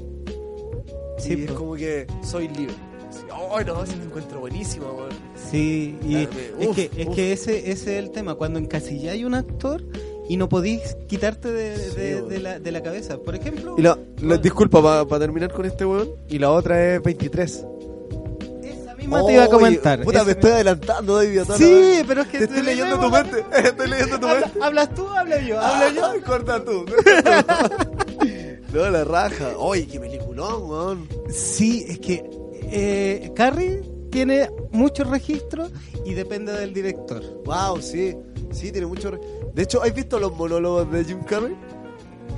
Sí, y es como que soy libre. Así, oh, no, se me encuentro buenísimo, weón. Sí, y es uf, que, es uf. que ese, ese es el tema, cuando encasilláis un actor y no podéis quitarte de, Sí, de- la, de la cabeza. Por ejemplo, Y la, disculpa, para terminar con este weón. Y la otra es 23. esa misma te iba a comentar. Puta, Esa me estoy adelantando, David. la Sí, pero es que Te estoy le leyendo tu mente. [LAUGHS] Estoy leyendo tu mente. ¿Hablas tú? ¿Hablo yo? ¿Hablo yo? Ay, corta tú. [LAUGHS] no, la raja. Oye, qué peliculón, weón. Sí, es que eh, Carrie tiene muchos registros y depende del director. Wow, sí. Sí, tiene mucho. re- De hecho, ¿has visto los monólogos de Jim Carrey?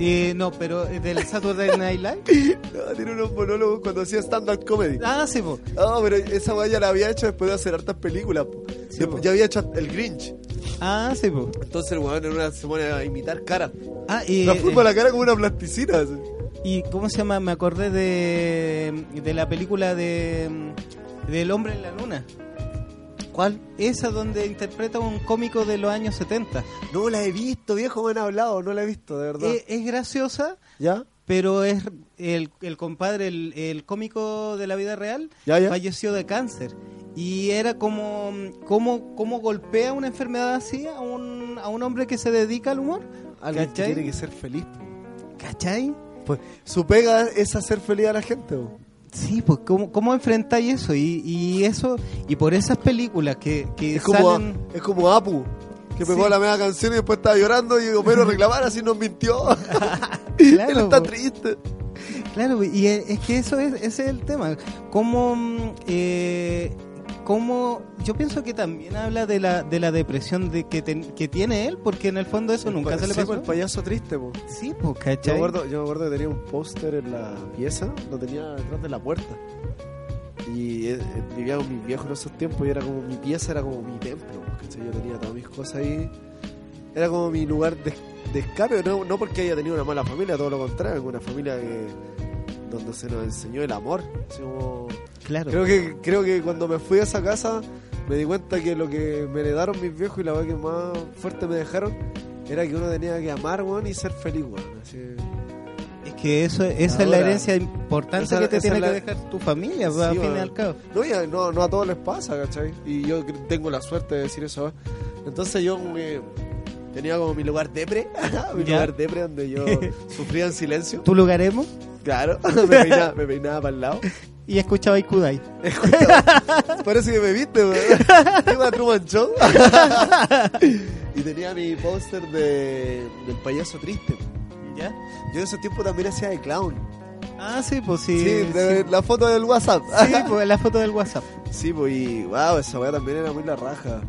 Eh, no, pero eh, del Saturday [LAUGHS] Night Live. No, tiene unos monólogos cuando hacía stand-up comedy. Ah, sí, po. Ah, pero esa weá ya la había hecho después de hacer hartas películas. po. Sí, Ya- po. ya había hecho el Grinch. Ah, sí, po. Entonces el weón en una se pone a imitar caras. Ah, y, Transforma eh, la cara como una plasticina. así. ¿Y cómo se llama? Me acordé de, de la película de del hombre en la luna. ¿Cuál? Esa donde interpreta un cómico de los años 70. No la he visto, viejo, me han hablado, no la he visto, de verdad. Es, es graciosa, ¿Ya? pero es el, el compadre, el, el cómico de la vida real, ¿Ya, ya? falleció de cáncer. Y era como cómo, cómo golpea una enfermedad así a un, a un hombre que se dedica al humor. Alguien que tiene que ser feliz. ¿Cachai? Pues su pega es hacer feliz a la gente. po. Sí, pues ¿cómo, cómo enfrentáis eso? Y, y eso, y por esas películas que, que Es como, salen... es como Apu. que pegó Sí. la media canción y después estaba llorando y Homero [LAUGHS] reclamara si nos mintió. [LAUGHS] Claro, [LAUGHS] Él está po. triste. Claro, y es, es que eso es, ese es el tema. Cómo, mm, eh, cómo- yo pienso que también habla de la, de la depresión de que, ten- que tiene él, porque en el fondo eso El nunca se le pasó. pues, el payaso triste, po. Sí, pues, Yo me, acuerdo, yo me acuerdo que tenía un póster en la pieza, lo tenía detrás de la puerta. Y eh, eh, vivía con mis viejos en esos tiempos y era como mi pieza, era como mi templo. ¿cachai? Yo tenía todas mis cosas ahí. Era como mi lugar de, de escape, no, no porque haya tenido una mala familia, todo lo contrario, una familia que donde se nos enseñó el amor. así como- Claro. Creo que creo que cuando me fui a esa casa me di cuenta que lo que me heredaron mis viejos y la verdad que más fuerte me dejaron era que uno tenía que amar, weón, y ser feliz, weón. Así, Es que eso, esa es la herencia importante esa- que te tiene la- que dejar tu familia, Sí, al fin y al cabo. No, y a- no, no a todos les pasa, ¿cachai? Y yo tengo la suerte de decir eso. ¿eh? Entonces yo tenía como mi lugar depre, [LAUGHS] mi Ya. lugar depre donde yo [LAUGHS] sufría en silencio. Tu lugaremos Claro, [LAUGHS] [LAUGHS] me peinaba, me peinaba para el lado. y escuchaba Kudai. [LAUGHS] Parece que me viste, weón. Iba a Truman Show. y tenía mi póster de, del payaso triste. ¿Ya? Yo en ese tiempo también hacía de clown. Ah, sí, pues sí. Sí, Sí, la foto del WhatsApp. Sí, pues la foto del WhatsApp. Sí, pues y wow, esa weá también era muy la raja.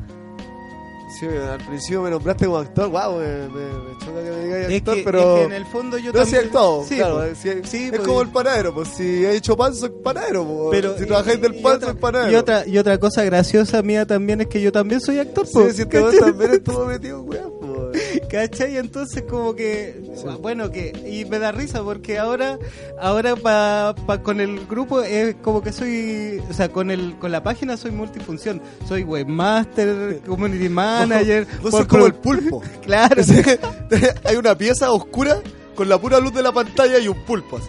Sí, al principio me nombraste como actor, wow, me, me, me choca que me digáis Es actor, que, pero es que en el fondo yo no también... actuado, Sí, claro, pues. sí, sí, es pues. como el panadero, pues si he hecho pan, soy panadero, pues, Pero, si trabajáis del pan, otra- soy panadero. Y otra, y otra cosa graciosa mía también es que yo también soy actor, Sí, pues, si weón ¿cachai? también [LAUGHS] estuvo metido, weón. [LAUGHS] ¿Cachai? Entonces como que, Sí. bueno, que, y me da risa porque ahora, ahora pa, pa- con el grupo es como que soy, o sea, con el, con la página soy multifunción, soy webmaster, [LAUGHS] community manager, Vos por sos como el pulpo. [LAUGHS] claro, Hay una pieza oscura con la pura luz de la pantalla y un pulpo.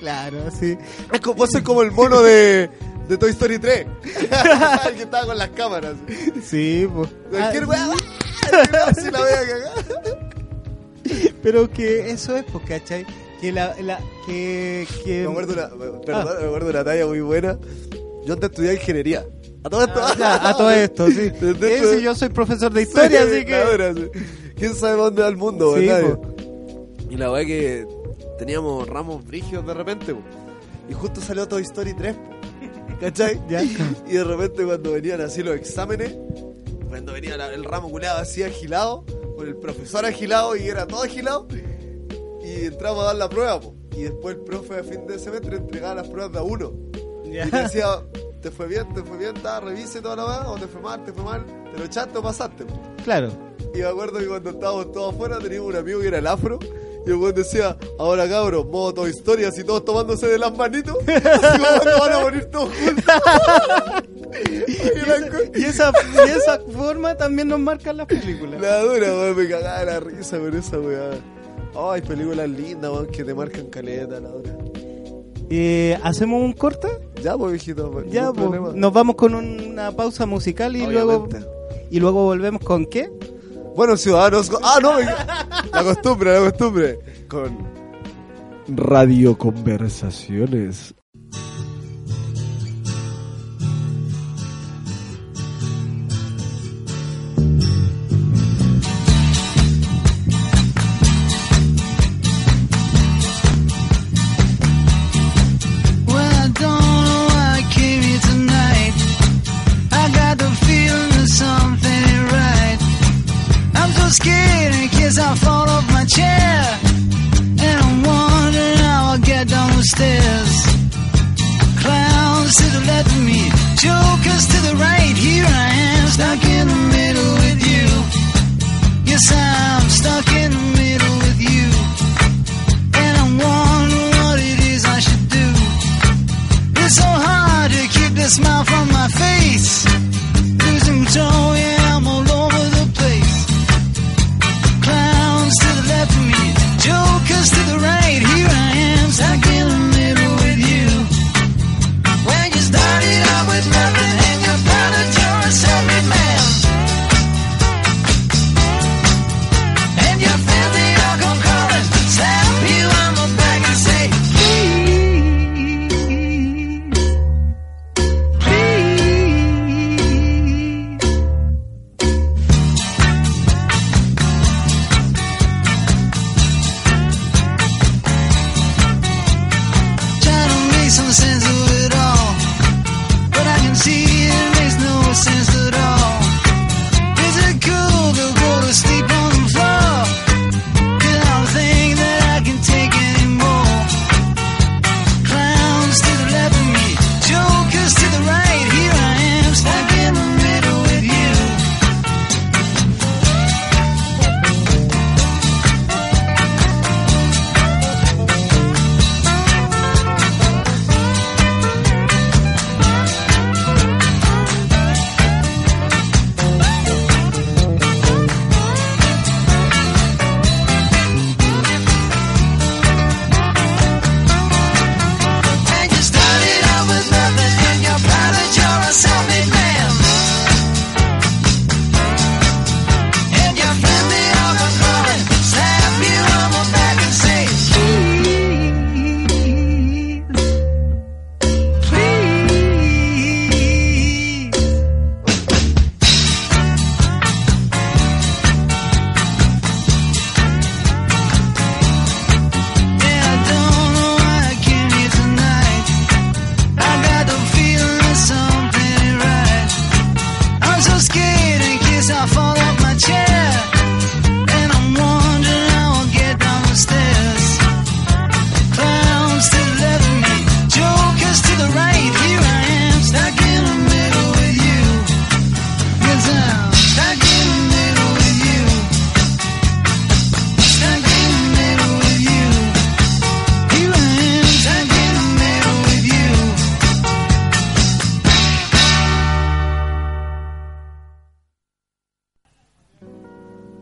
claro, sí, Es como, vos sos como el mono de, de Toy Story 3. el [LAUGHS] [LAUGHS] que estaba con las cámaras. sí, pues. Cualquier Ah, weá. Si la vea cagar. [LAUGHS] pero que eso es, pues, ¿cachai? Que la, la, que, que... Me acuerdo una, me- perdón, me acuerdo una talla muy buena. Yo antes estudié ingeniería. A todo esto. Ah, ya, a todo esto, sí. Sí, yo soy profesor de historia, Sí, así que... dura, sí. ¿Quién sabe dónde va el mundo? Sí, ¿verdad? po. Y la weá que teníamos ramos brígidos de repente. po. Y justo salió Toy Story 3. po. ¿Cachai? Ya. Y de repente cuando venían así los exámenes, cuando venía la- el ramo culeado así agilado, con el profesor agilado y era todo agilado, y entramos a dar la prueba, po. y después el profe a fin de semestre entregaba las pruebas de a uno. Y te decía, [LAUGHS] te fue bien, te fue bien, ta, revise toda la weá, o te fue mal, te fue mal, te lo echaste o pasaste. po. Claro. Y me acuerdo que cuando estábamos todos afuera teníamos un amigo que era el afro. Y el weón decía, ahora cabros, modo toda historia, así todos tomándose de las manitos, [LAUGHS] así como cuando van a morir todos juntos. Y Y esa, y esa forma también nos marcan las películas. La dura, weón, me cagaba la risa con esa weá. Hay películas lindas, weón, que te marcan caleta, la dura. Eh, ¿Hacemos un corte? Ya, pues, viejito, pues, Ya, ningún pues, nos vamos con una pausa musical y luego y luego volvemos con qué? Bueno, ciudadanos. Ah, no, la costumbre, la costumbre. Con Radio Conversaciones.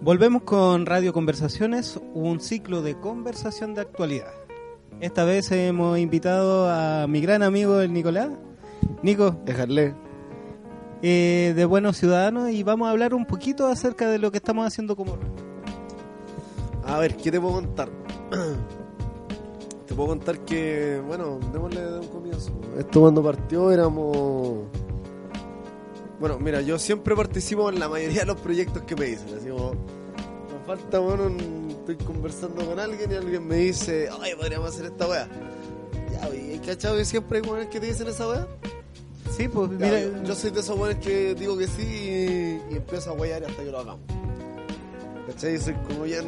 Volvemos con Radio Conversaciones, un ciclo de conversación de actualidad. Esta vez hemos invitado a mi gran amigo el Nicolás. Nico, Dejarle. eh, de Buenos Ciudadanos y vamos a hablar un poquito acerca de lo que estamos haciendo como... A ver, ¿qué te puedo contar? te puedo contar que, bueno, démosle de un comienzo. Esto cuando partió éramos... Bueno, mira, yo siempre participo en la mayoría de los proyectos que me dicen. Así como, me falta, bueno, un- estoy conversando con alguien y alguien me dice, ay, podríamos hacer esta weá. Ya, y ¿cachado que siempre hay weones que te dicen esa weá? Sí, pues Ya, mira, yo, yo soy de esos weones que digo que sí y, y empiezo a guayar hasta que lo hagamos. ¿Cachai? Soy como ya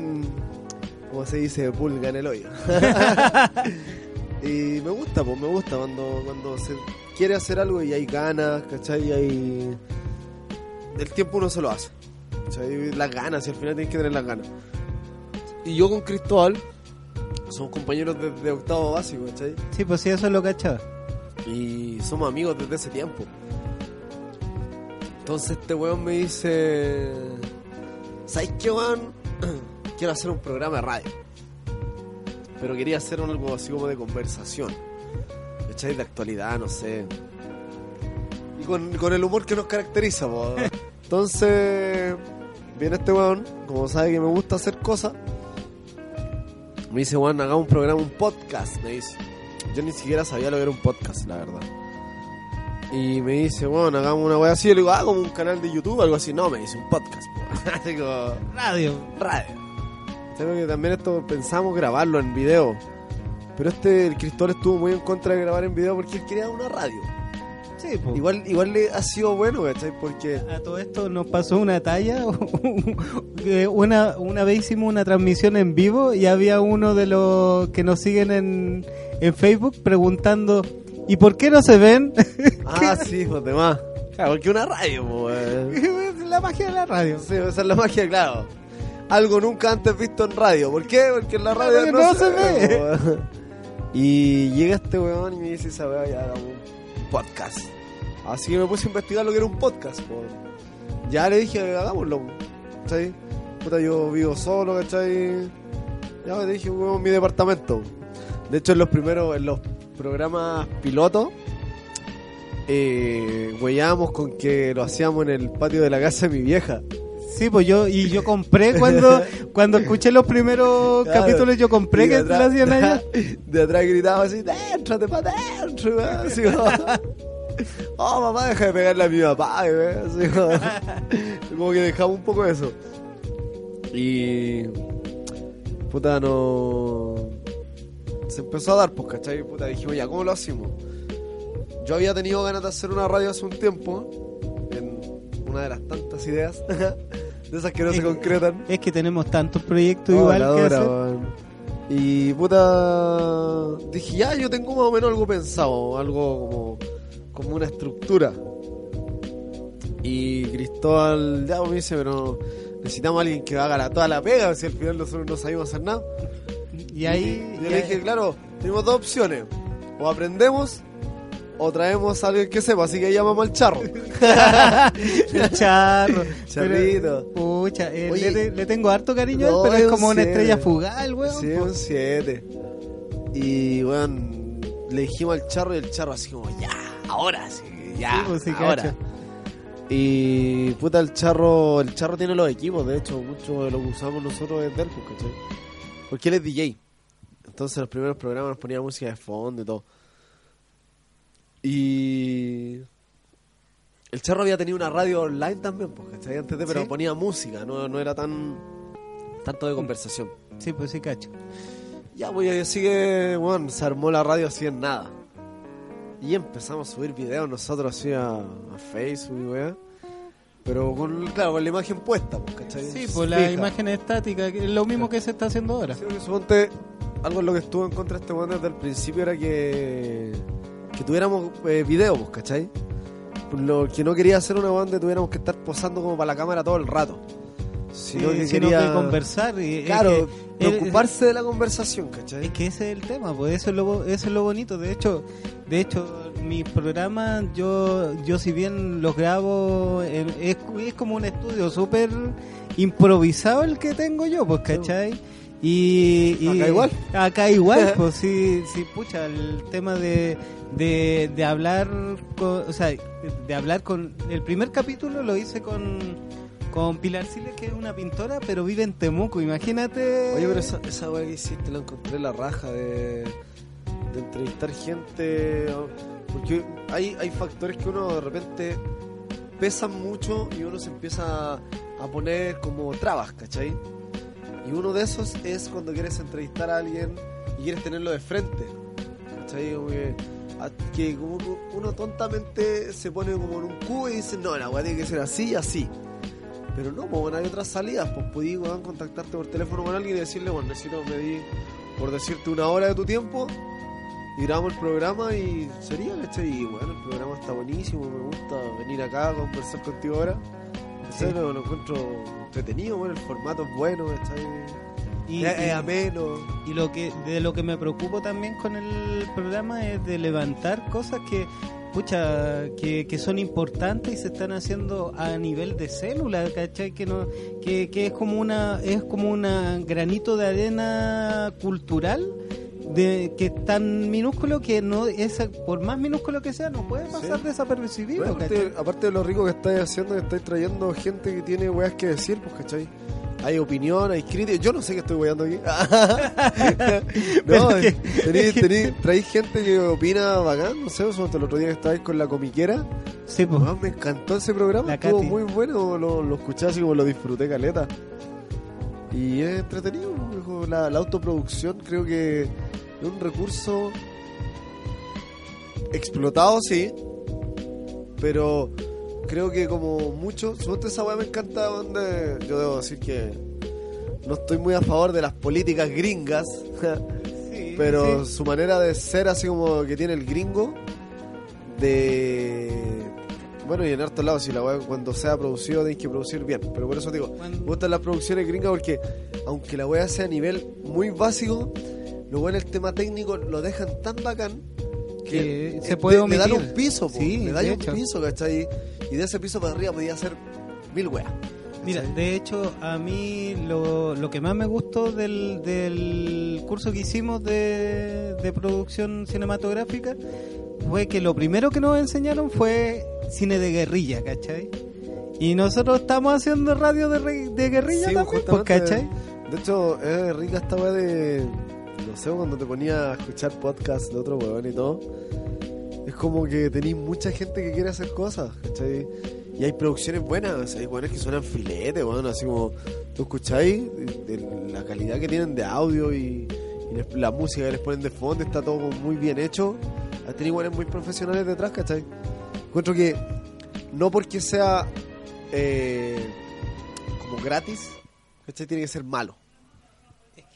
como se dice, pulga en el hoyo. [LAUGHS] y me gusta, pues me gusta cuando, cuando se quiere hacer algo y hay ganas, ¿cachai? Y hay... El tiempo uno se lo hace. ¿cachai? Las ganas, y al final tienes que tener las ganas. Y yo con Cristóbal somos compañeros desde octavo básico, ¿cachai? sí, pues sí, eso es lo cachaba. Y somos amigos desde ese tiempo. Entonces este weón me dice... ¿Sabes qué, weón? [CLEARS THROAT] Quiero hacer un programa de radio. Pero quería hacer algo así como de conversación. ¿Cachai? De actualidad, no sé. Y con, con el humor que nos caracteriza, po. [LAUGHS] Entonces... Viene este weón, como sabe que me gusta hacer cosas. Me dice, weón, hagamos un programa, un podcast, me dice. Yo ni siquiera sabía lo que era un podcast, la verdad. Y me dice, bueno, hagamos una wea así. Le digo, ah, como un canal de YouTube, algo así. No, me dice, un podcast. [LAUGHS] como, Radio. radio. Tengo que también esto pensamos grabarlo en video. Pero este, el Cristóbal estuvo muy en contra de grabar en video porque él quería una radio. Sí, pues. Igual, igual le ha sido bueno, ¿cachai? Porque A todo esto nos pasó una talla. que [LAUGHS] una, una vez hicimos una transmisión en vivo y había uno de los que nos siguen en, en Facebook preguntando: ¿Y por qué no se ven? [LAUGHS] Ah, sí, pues demás. Claro, porque una radio, pues. [LAUGHS] la magia de la radio. Sí, esa es la magia, claro. Algo nunca antes visto en radio. ¿Por qué? Porque en la radio radio no, no se, se ve. ve. Y llega este weón y me dice esa weá, ya hagamos un podcast. Así que me puse a investigar lo que era un podcast. po. Ya le dije, hagámoslo. ¿Cachai? Puta, yo vivo solo, ¿cachai? Ya le dije, weón, mi departamento. De hecho, en los primeros, en los programas pilotos, eh, con que lo hacíamos en el patio de la casa de mi vieja. Sí, pues yo, y yo compré cuando, [LAUGHS] cuando escuché los primeros Claro. capítulos, yo compré que atrás- hacían allá. [LAUGHS] De atrás gritaba así, déntrate para adentro, weón", así [LAUGHS] oh mamá, deja de pegarle a mi papá, weón", así como, que dejamos un poco eso. Y puta no se empezó a dar, pues, ¿cachai? Puta, dijimos, ya, ¿cómo lo hacemos? Yo había tenido ganas de hacer una radio hace un tiempo, en una de las tantas ideas, de esas que no se concretan. Es que tenemos tantos proyectos Oh, igual que hacer. Y puta. Dije, ya, yo tengo más o menos algo pensado, algo como, como una estructura. Y Cristóbal ya me dice, pero necesitamos a alguien que haga la, toda la pega, si al final nosotros no sabíamos hacer nada. Y ahí. Yo y le ahí- dije, claro, tenemos dos opciones: o aprendemos o traemos a alguien que sepa, así que llamamos al charro. [LAUGHS] el charro. Charrito. Pero, pucha, eh, Oye, le, le tengo harto cariño a él, pero es como una estrella fugaz, weón. Sí, un 7. Y bueno, le dijimos al charro y el charro así como, ya, ahora sí, ya, Sí, pues, ahora. Y puta, el charro, el charro tiene los equipos, de hecho, mucho de lo que usamos nosotros es del pues, ¿cachai? Porque él es DJ. Entonces los primeros programas nos ponía música de fondo y todo. Y el charro había tenido una radio online también, pues, ¿cachai? Antes de, pero Sí. ponía música, no, no era tan tanto de conversación. Sí, pues sí, cacho. Ya, pues así que, bueno, se armó la radio así en nada. Y empezamos a subir videos nosotros así a, a Facebook, y weá. Pero con, claro, con la imagen puesta, pues, ¿cachai? Sí, pues la Fija. imagen estática, que es lo mismo que se está haciendo ahora. Sí, suponte, algo en lo que estuvo en contra de este weón desde el principio era que, que tuviéramos eh, video, pues, ¿cachai? Lo que no quería hacer una banda tuviéramos que estar posando como para la cámara todo el rato. Sino Sí, que sino quería que conversar. Y, es Claro, es- preocuparse de la conversación, ¿cachai? Es que ese es el tema, pues eso es lo, bo- eso es lo bonito. De hecho, de hecho, mis programas, yo, yo si bien los grabo, es, es como un estudio súper improvisado el que tengo yo, pues, ¿cachai? Y, y- Acá igual. Acá igual, [LAUGHS] pues sí, sí, pucha, el tema de, de, de hablar, con, o sea, de hablar con... El primer capítulo lo hice con, con Pilar Siles, que es una pintora, pero vive en Temuco, imagínate. Oye, pero esa, esa weá que hiciste la encontré la raja de, de entrevistar gente. Porque hay, hay factores que uno de repente pesan mucho y uno se empieza a poner como trabas, ¿cachai? Y uno de esos es cuando quieres entrevistar a alguien y quieres tenerlo de frente, ¿cachai? Como que, como uno tontamente se pone como en un cubo y dice, no, la weá tiene que ser así y así. Pero no, pues bueno, hay otras salidas. Pues podí weón, contactarte por teléfono con alguien y decirle, bueno, necesito medir, por decirte, una hora de tu tiempo. Y grabamos el programa y sería, ¿cachai? Y bueno, el programa está buenísimo, me gusta venir acá a conversar contigo ahora. ¿Cachai? Lo, lo encuentro entretenido, bueno, el formato es bueno, ¿cachai? Y- es, es y- ameno. Y lo que de lo que me preocupo también con el programa es de levantar cosas que pucha que, que son importantes y se están haciendo a nivel de célula, ¿cachai? Que no que, que es como una es como una granito de arena cultural de que es tan minúsculo que no es por más minúsculo que sea no puede pasar Sí. desapercibido, aparte, aparte de lo rico que estáis haciendo, que estáis trayendo gente que tiene weas que decir, pues, ¿cachai? Hay opinión, hay crítica. Yo no sé qué estoy weando aquí. [LAUGHS] [LAUGHS] no, que- traéis gente que opina bacán. No sé, el otro día que estabais con la comiquera. Sí, pues. Me encantó ese programa. La Estuvo Katy. muy bueno. Lo, lo escuché así como lo disfruté caleta. Y es entretenido. la autoproducción creo que es un recurso explotado, sí. Pero creo que como mucho, suponte esa weá me encanta donde yo debo decir que no estoy muy a favor de las políticas gringas, [LAUGHS] Sí, pero sí. su manera de ser así como que tiene el gringo de bueno y en hartos lados si la weá cuando sea producido tenéis que producir bien, pero por eso digo, me gustan las producciones gringas porque aunque la weá sea a nivel muy básico, lo bueno el tema técnico lo dejan tan bacán Que eh, se puede le dan un piso, po, Sí, le dan un hecho. piso, ¿cachai? Y de ese piso para arriba podía hacer mil weas. Mira, de hecho, a mí lo, lo que más me gustó del, del curso que hicimos de, de producción cinematográfica fue que lo primero que nos enseñaron fue cine de guerrilla, ¿cachai? Y nosotros estamos haciendo radio de, de guerrilla Sí, también, pues, ¿cachai? De hecho, es rica esta weá de. Cuando te ponía a escuchar podcasts de otro weón y todo. Es como que tenéis mucha gente que quiere hacer cosas, ¿cachai? Y hay producciones buenas, hay weones que suenan filete, weón, así como tú escucháis la calidad que tienen de audio y, la música que les ponen de fondo está todo muy bien hecho. Hay tenido weones muy profesionales detrás, ¿cachai? Encuentro que no porque sea eh, como gratis, ¿cachai? Tiene que ser malo.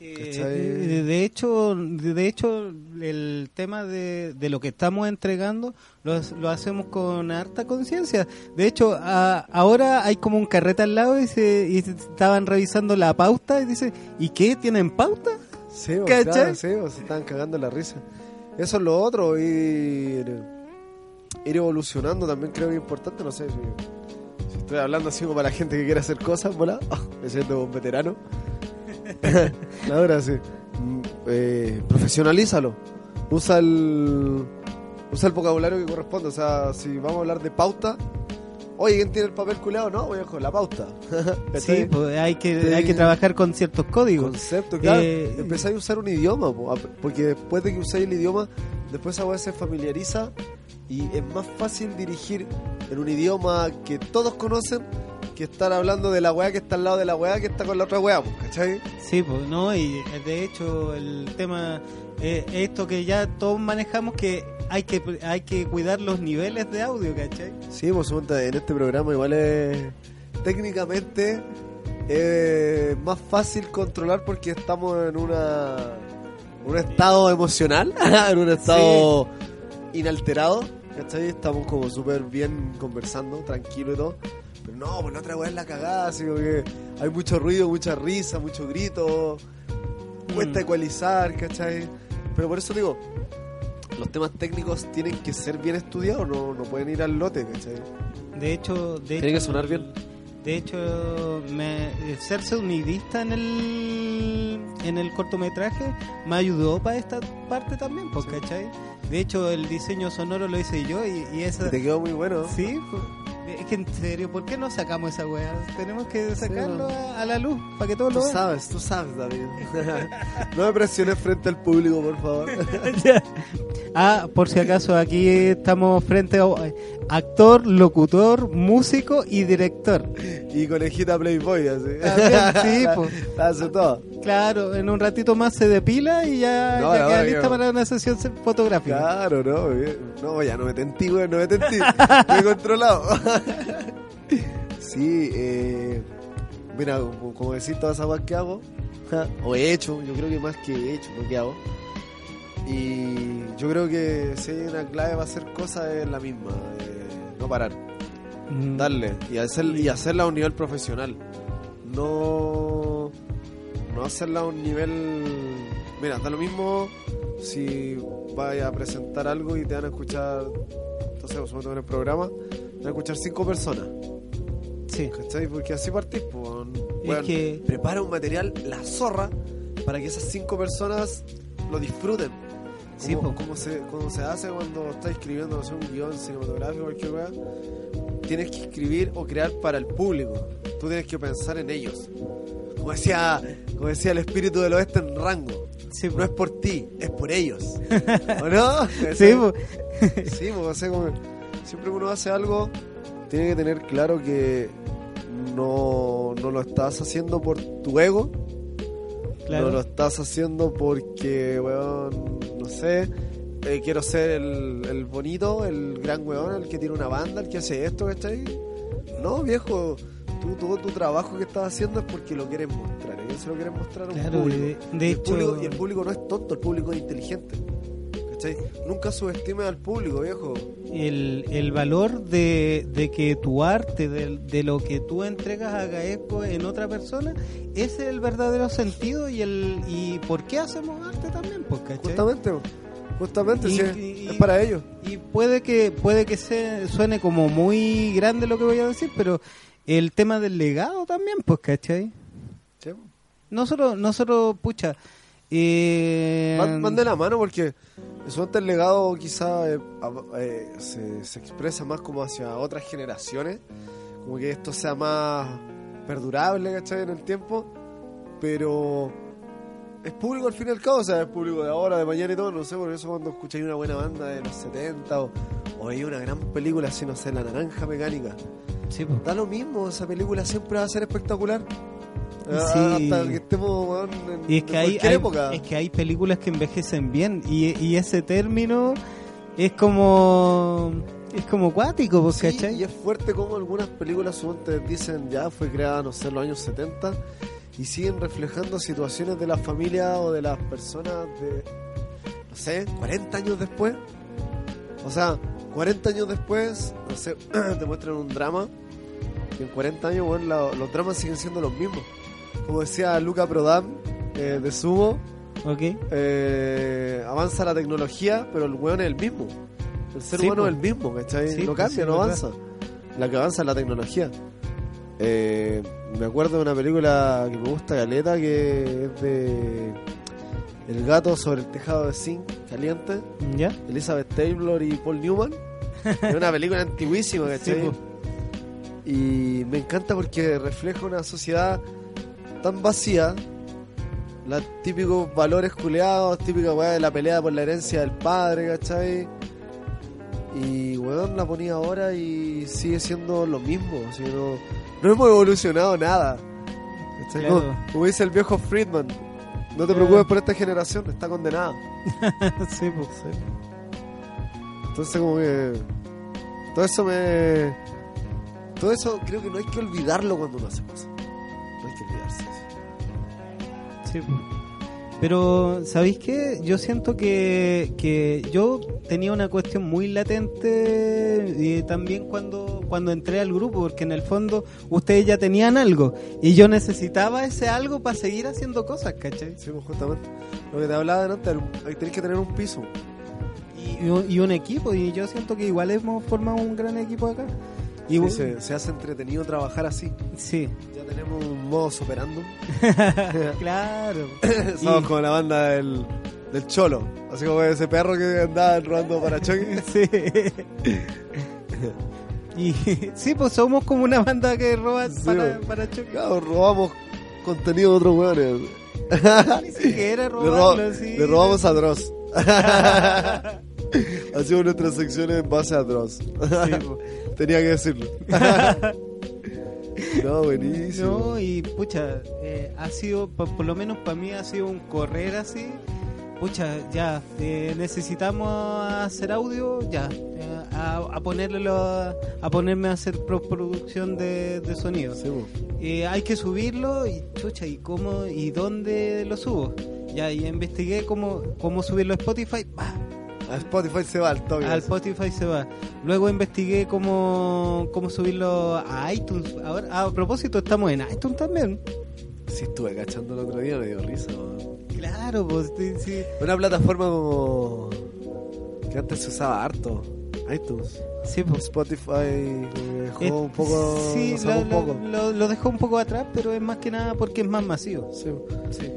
Que, ¿Cachai? de, de hecho, de hecho, el tema de, de lo que estamos entregando lo, lo hacemos con harta conciencia. De hecho, a- ahora hay como un carrete al lado y, se, y estaban revisando la pauta y dice, ¿y qué? ¿Tienen pauta? Sí, o ¿Cachai? claro, sí, o se estaban cagando la risa. Eso es lo otro, ir, ir evolucionando también creo que es importante, no sé si, si estoy hablando así como para la gente que quiere hacer cosas, ¿volá? [LAUGHS] me siento un veterano. Ahora sí. Eh, profesionalízalo. Usa el, usa el vocabulario que corresponde, o sea, si vamos a hablar de pauta, oye, ¿quién tiene el papel culeado? No, voy a la pauta. [LAUGHS] Sí, pues hay que, Sí. hay que trabajar con ciertos códigos. concepto, claro. Eh, Empezáis a usar un idioma, porque después de que usáis el idioma, después esa weá se familiariza y es más fácil dirigir en un idioma que todos conocen que estar hablando de la weá que está al lado de la weá que está con la otra weá, po, ¿cachai? Sí, pues no, y eh, de hecho el tema, eh, esto que ya todos manejamos, que hay que hay que cuidar los niveles de audio, ¿cachai? Sí, pues en este programa igual es técnicamente es más fácil controlar porque estamos en una un estado emocional, [LAUGHS] en un estado inalterado, ¿cachai? Estamos como súper bien conversando, tranquilo y todo. No, pues la otra weá es la cagada, así como que hay mucho ruido, mucha risa, mucho grito, cuesta Mm. ecualizar, ¿cachai? Pero por eso digo, los temas técnicos tienen que ser bien estudiados, no, no pueden ir al lote, ¿cachai? De hecho, de Tiene que hecho, sonar bien. De hecho, me, el ser sonidista en el, en el cortometraje me ayudó para esta parte también, pues, ¿cachai? De hecho, el diseño sonoro lo hice yo y, y esa... Te quedó muy bueno. Sí, pues, es que en serio, ¿por qué no sacamos esa weá? Tenemos que sacarlo a, a la luz para que todos Tú lo vean. sabes, tú sabes, David. [LAUGHS] no me presiones frente al público, por favor. [LAUGHS] Ah, por si acaso, aquí estamos frente a actor, locutor, músico y director. y conejita Playboy, así. También, sí, [LAUGHS] pues. Hace todo. Claro, en un ratito más se depila y ya, No, ya no, queda no, lista no. para una sesión fotográfica. Claro, no, bien. no, ya no me tentí, güey, no me tentí. Me he controlado. Sí, eh, mira, como, como decir todas esas cosas que hago, [LAUGHS] o he hecho, yo creo que más que he hecho lo que hago. Y yo creo que si hay una clave para hacer cosas es la misma, eh, no parar, Mm, darle y, hacer, y hacerla a un nivel profesional. No, no hacerla a un nivel... Mira, da lo mismo si vayas a presentar algo y te van a escuchar, entonces vamos en el programa, van a escuchar cinco personas, Sí. ¿cachai? Porque así partís, pues, weón. que- prepara un material, la zorra, para que esas cinco personas lo disfruten. Sí, como, po. como se, como se hace cuando estás escribiendo no sé, un guion cinematográfico o cualquier weá, tienes que escribir o crear para el público. Tú tienes que pensar en ellos. Como decía, como decía el espíritu del oeste en rango. Sí, No es por ti, es por ellos. [LAUGHS] ¿O no? Sí, pues. Sí, pues, o sea, como siempre que uno hace algo, tiene que tener claro que no, no lo estás haciendo por tu ego, Claro. no lo estás haciendo porque, weón, no sé, eh, quiero ser el, el bonito, el gran weón, el que tiene una banda, el que hace esto, ¿cachai? No, viejo, tú, todo tu trabajo que estás haciendo es porque lo quieres mostrar, y se lo quieres mostrar a un Claro, público. de- de y, el hecho- público y el público no es tonto, el público es inteligente. ¿Cachai? Nunca subestimes al público, viejo. el, el valor de, de que tu arte, de, de lo que tú entregas haga eco en otra persona, ese es el verdadero sentido y el y por qué hacemos arte también, pues, ¿cachai? Justamente, justamente, Y- sí, es- y- es para ellos. Y puede que puede que se, suene como muy grande lo que voy a decir, pero el tema del legado también, pues, ¿cachai? Sí. Nosotros, nosotros, pucha, eh, Van, van de la mano porque antes el legado quizá eh, eh, se, se expresa más como hacia otras generaciones, como que esto sea más perdurable, ¿cachai? En el tiempo, pero es público al fin y al cabo, o sea, es público de ahora, de mañana y todo, no sé, por eso cuando escucháis una buena banda de los 70 o, o hay una gran película así, no sé, La Naranja Mecánica, sí, pues. da lo mismo, esa película siempre va a ser espectacular. Ah, Sí. Hasta que estemos en, Y es que hay, época. es que hay películas que envejecen bien y, y ese término es como es como cuático, pues, Sí, ¿cachai? y es fuerte como algunas películas suponte dicen ya fue creada, no sé, en los años 70 y siguen reflejando situaciones de la familia o de las personas de, no sé, 40 años después. O sea, 40 años después, no sé, [CLEARS THROAT] te muestran un drama y en 40 años, bueno, la- los dramas siguen siendo los mismos. Como decía Luca Prodan eh, de Sumo, Ok. eh, avanza la tecnología, pero el weón es el mismo. El ser Sí, humano es el mismo, ¿cachai? Sí, no cambia, sí, no avanza. La que avanza es la tecnología. Eh, me acuerdo de una película que me gusta, Galeta, que es de El gato sobre el tejado de zinc caliente, ¿Ya? Elizabeth Taylor y Paul Newman. Es una película antiguísima, [LAUGHS] ¿cachai? po. Y me encanta porque refleja una sociedad tan vacía. Los típicos valores culeados, típica weá de la pelea por la herencia del padre, ¿cachai? Y weón la ponía ahora y sigue siendo lo mismo. Que no, no hemos evolucionado nada. ¿cachai? Claro. Como, como dice el viejo Friedman, no te Claro. preocupes por esta generación, está condenada. [LAUGHS] sí, pues. Entonces como que todo eso me todo eso creo que no hay que olvidarlo cuando uno hace cosas. Sí. Pero, ¿sabéis qué? Yo siento que, que yo tenía una cuestión muy latente y también cuando, cuando entré al grupo, porque en el fondo ustedes ya tenían algo y yo necesitaba ese algo para seguir haciendo cosas, ¿cachai? Sí, pues justamente. Lo que te hablaba delante, hay tenés que tener un piso. Y, y un- equipo, y yo siento que igual hemos formado un gran equipo acá. Y Sí, se, se hace entretenido trabajar así. sí, tenemos un modo operando. [LAUGHS] claro. [LAUGHS] Somos Y- como la banda del, del Cholo. Así como ese perro que andaba robando para choque. [LAUGHS] Sí. Y sí, pues somos como una banda que roba Sí, para, bo. para choque. Claro, robamos contenido de otros hueones. Ni siquiera Le, robarlo, roba- sí. le robamos a Dross. Hacemos nuestras secciones en base a Dross. Sí, po. Tenía que decirlo. [LAUGHS] no, buenísimo. No, y pucha, eh, ha sido, por, por lo menos para mí ha sido un correr así. Pucha, ya, eh, necesitamos hacer audio, ya, eh, a, a ponerle lo- a ponerme a hacer postproducción de, de sonido. Sí. Eh, hay que subirlo y chucha, ¿y cómo y dónde lo subo? Ya, y investigué cómo, cómo subirlo a Spotify, ¡bah! A Spotify se va al toque. al Spotify se va. Luego investigué cómo, cómo subirlo a iTunes. Ahora, ah, a propósito, estamos en iTunes también. Sí, estuve cachando el otro día, me dio risa. man. Claro, pues sí, sí. Una plataforma como. que antes se usaba harto. iTunes. Sí, pues. Spotify eh, dejó Eh, un poco. sí, lo un poco. lo- dejó un poco atrás, pero es más que nada porque es más masivo. Sí,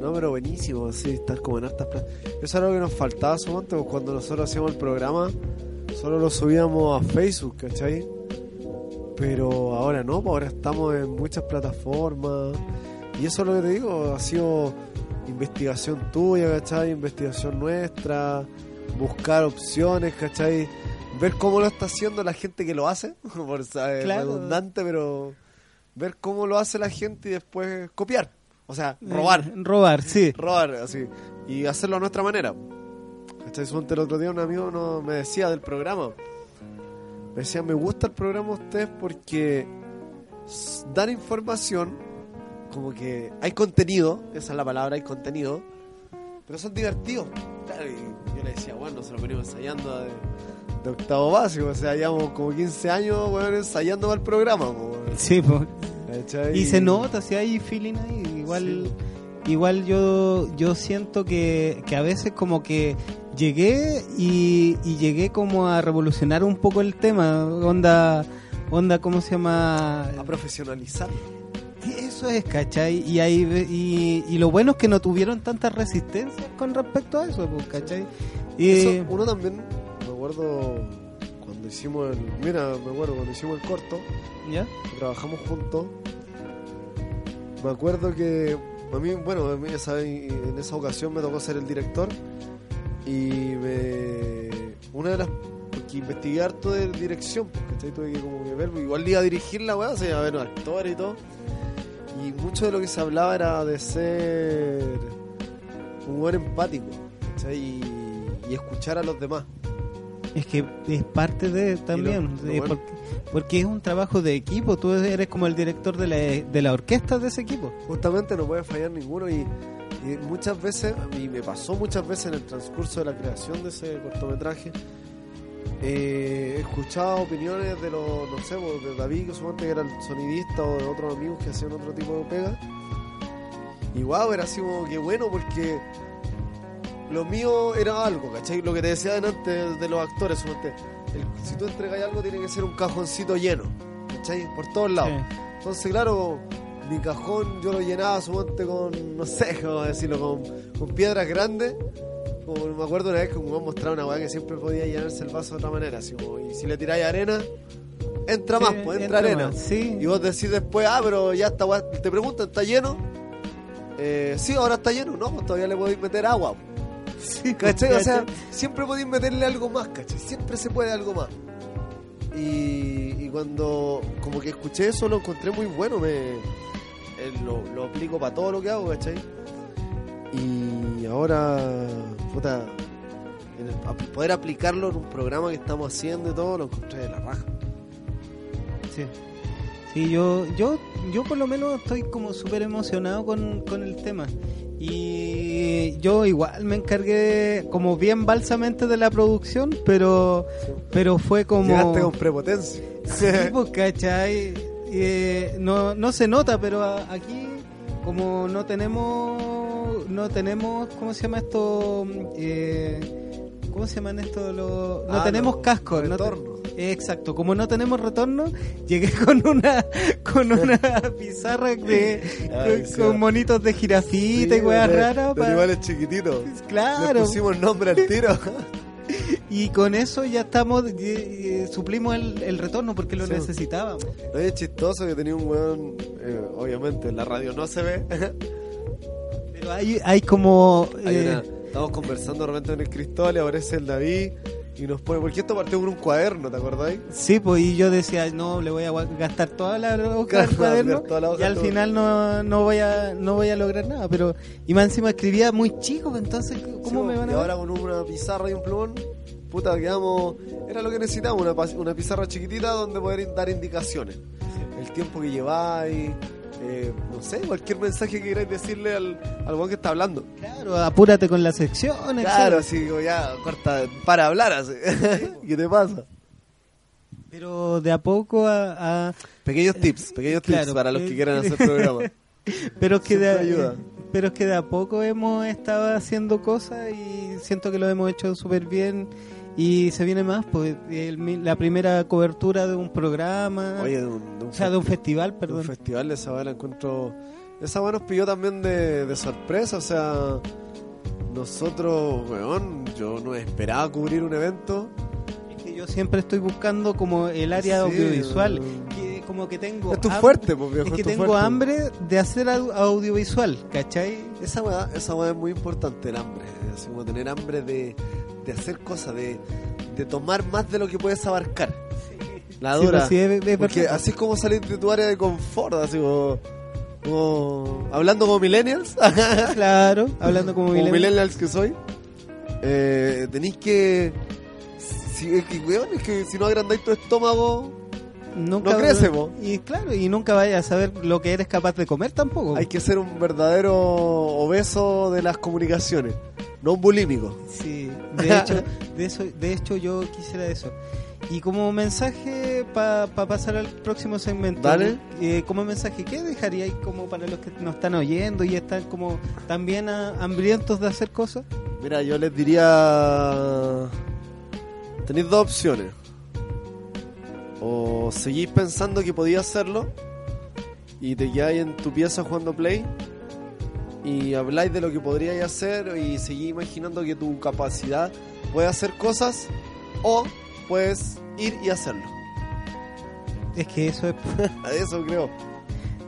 No, pero buenísimo, sí, estar como en hartas. Eso es algo que nos faltaba su momento, pues, cuando nosotros hacíamos el programa, solo lo subíamos a Facebook, ¿cachai? Pero ahora no, pues ahora estamos en muchas plataformas. Y eso es lo que te digo, ha sido investigación tuya, ¿cachai? Investigación nuestra, buscar opciones, ¿cachai? Ver cómo lo está haciendo la gente que lo hace, [LAUGHS] por ser Claro. redundante, pero ver cómo lo hace la gente y después copiar. O sea, robar. Eh, robar, sí. Robar, así. Y hacerlo a nuestra manera. El otro día un amigo no, me decía del programa. Me decía, me gusta el programa de ustedes porque dan información, como que hay contenido, esa es la palabra, hay contenido, pero son divertidos. Claro, y yo le decía, bueno, se lo venimos ensayando de, de octavo básico, o sea, llevamos como 15 años, bueno, ensayando para el programa. po. Sí, pues. Y se nota, si hay feeling ahí. Igual, igual yo, yo siento que, que a veces como que llegué y, y llegué como a revolucionar un poco el tema. Onda, onda ¿cómo se llama? A profesionalizar. Eso es, ¿cachai? Y, ahí, y, y lo bueno es que no tuvieron tantas resistencias con respecto a eso, pues, ¿cachai? Y, Eso, uno también, acuerdo cuando hicimos el. Mira, me acuerdo cuando hicimos el corto, ¿Ya? que trabajamos juntos. Me acuerdo que a mí, bueno, a mí, saben, en esa ocasión me tocó ser el director y me. Una de las. Porque investigué harto de dirección, porque tuve que como que ver, igual iba a dirigir la weá, o sea, iba a ver actores y todo. Y mucho de lo que se hablaba era de ser un buen empático, ¿cachai? Y, y escuchar a los demás. Es que es parte de también, lo eh, bueno- porque, porque es un trabajo de equipo, tú eres como el director de la, de la orquesta de ese equipo. Justamente no puede fallar ninguno y, y muchas veces, y me pasó muchas veces en el transcurso de la creación de ese cortometraje, eh, he escuchado opiniones de los, no sé, pues, de David, que suponte que era el sonidista, o de otros amigos que hacían otro tipo de pega. Y wow, era así como que bueno, porque lo mío era algo, ¿cachai? Lo que te decía antes de los actores, suponte, el- si tú entregas algo tiene que ser un cajoncito lleno, ¿cachai? Por todos lados. Sí. Entonces, claro, mi cajón yo lo llenaba suponte con, no sé [LAUGHS] cómo decirlo, con, con piedras grandes. Como me acuerdo una vez que me mostrado una weá que siempre podía llenarse el vaso de otra manera. Así como, y si le tiráis arena, entra Sí, más, pues entra, entra arena. más, sí. Y vos decís después, ah, pero ya está, weá, te preguntan, ¿está lleno? Eh, sí, ahora está lleno. No, pues todavía le podéis meter agua. [LAUGHS] Sí, ¿Cachai? O sea, siempre podéis meterle algo más, ¿cachai? Siempre se puede algo más. Y, y cuando como que escuché eso lo encontré muy bueno, me eh, lo, lo aplico para todo lo que hago, ¿cachai? Y ahora, puta, en el- a- poder aplicarlo en un programa que estamos haciendo y todo, lo encontré de la raja. Sí. Sí, yo, yo, yo por lo menos estoy como súper emocionado con, con el tema. Y yo igual me encargué como bien balsamente de la producción, pero, pero fue como... Llegaste con prepotencia. Sí, pues, ¿cachai? Eh, no, no se nota, pero a- aquí como no tenemos, no tenemos, ¿cómo se llama esto? Eh, ¿Cómo se llaman esto? Los- no Ah, tenemos los cascos. no te-. Exacto, como no tenemos retorno, llegué [LAUGHS] con una con una [LAUGHS] pizarra de Ay, con, sí. con monitos de jirafita y weas raras de pa- animales chiquititos. [LAUGHS] Claro. Le pusimos nombre al tiro. y con eso ya estamos eh, suplimos el, el retorno porque lo Sí. necesitábamos. No, es chistoso que tenía un weón, eh, obviamente en la radio no se ve. Pero hay hay como Hay eh, una- estamos conversando de repente en el Cristóbal y aparece el David y nos pone, porque esto partió con un cuaderno, ¿te acordáis? Sí, pues y yo decía, no, le voy a gastar toda la hoja del [LAUGHS] cuaderno toda la hoja, y al todo. final no, no voy a no voy a lograr nada, pero y más encima escribía muy chico, pues, entonces ¿cómo Sí, me van y a ahora con una pizarra y un plumón, puta, quedamos. Era lo que necesitábamos, una, una pizarra chiquitita donde poder dar indicaciones. El tiempo que lleváis, eh, no sé, cualquier mensaje que queráis decirle al, al que está hablando. Claro, apúrate con las secciones. Claro, así digo, ya, corta, para hablar así. [LAUGHS] ¿Qué te pasa? Pero de a poco a, a- Pequeños tips, pequeños Claro, tips para los eh, que quieran hacer [LAUGHS] programa. pero que de, ayuda. pero es que de a poco hemos estado haciendo cosas y siento que lo hemos hecho súper bien y se viene más pues el la primera cobertura de un programa Oye, de un, de un o sea de un festival de un perdón festival de esa weá la encuentro. Esa weá nos pilló también de, de sorpresa, o sea, nosotros, weón, yo no esperaba cubrir un evento. Es que yo siempre estoy buscando como el área Sí, audiovisual que como que tengo Es tu fuerte, pues viejo. es que es tengo fuerte. hambre de hacer au- audiovisual ¿cachai? Esa weá, esa weá es muy importante, el hambre. Así como tener hambre de, de hacer cosas, de, de tomar más de lo que puedes abarcar. La Sí, dura. pues sí, es- es Porque así es como salir de tu área de confort, así como. como- hablando como millennials. [LAUGHS] claro hablando como, como millennial. millennials que soy, eh, tenéis que. Si, es que, weón, es que si no agrandáis tu estómago, Nunca, No crece. Y claro, y nunca vayas a saber lo que eres capaz de comer tampoco. hay que ser un verdadero obeso de las comunicaciones, no un bulímico. Sí, [LAUGHS] de hecho, de eso, de hecho yo quisiera eso. Y como mensaje para pasar al próximo segmento, Dale. eh, como mensaje, ¿qué dejaríais como para los que nos están oyendo y están como también ah, hambrientos de hacer cosas? Mira, yo les diría. Tenéis dos opciones. O seguís pensando que podía hacerlo y te quedáis en tu pieza jugando Play y habláis de lo que podríais hacer y seguís imaginando que tu capacidad puede hacer cosas o puedes ir y hacerlo. Es que eso es... [LAUGHS] Eso creo.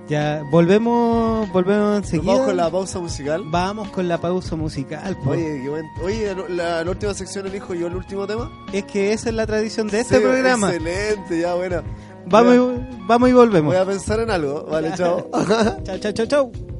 Ya, volvemos, volvemos enseguida. vamos con la pausa musical. Vamos con la pausa musical. po. Oye, Oye, la, la última sección elijo yo el último tema. Es que esa es la tradición de este Sí, programa. Excelente, ya bueno. Vamos y, vamos y volvemos. Voy a pensar en algo. Vale, chao. [LAUGHS] Chao, chao, chao, chao.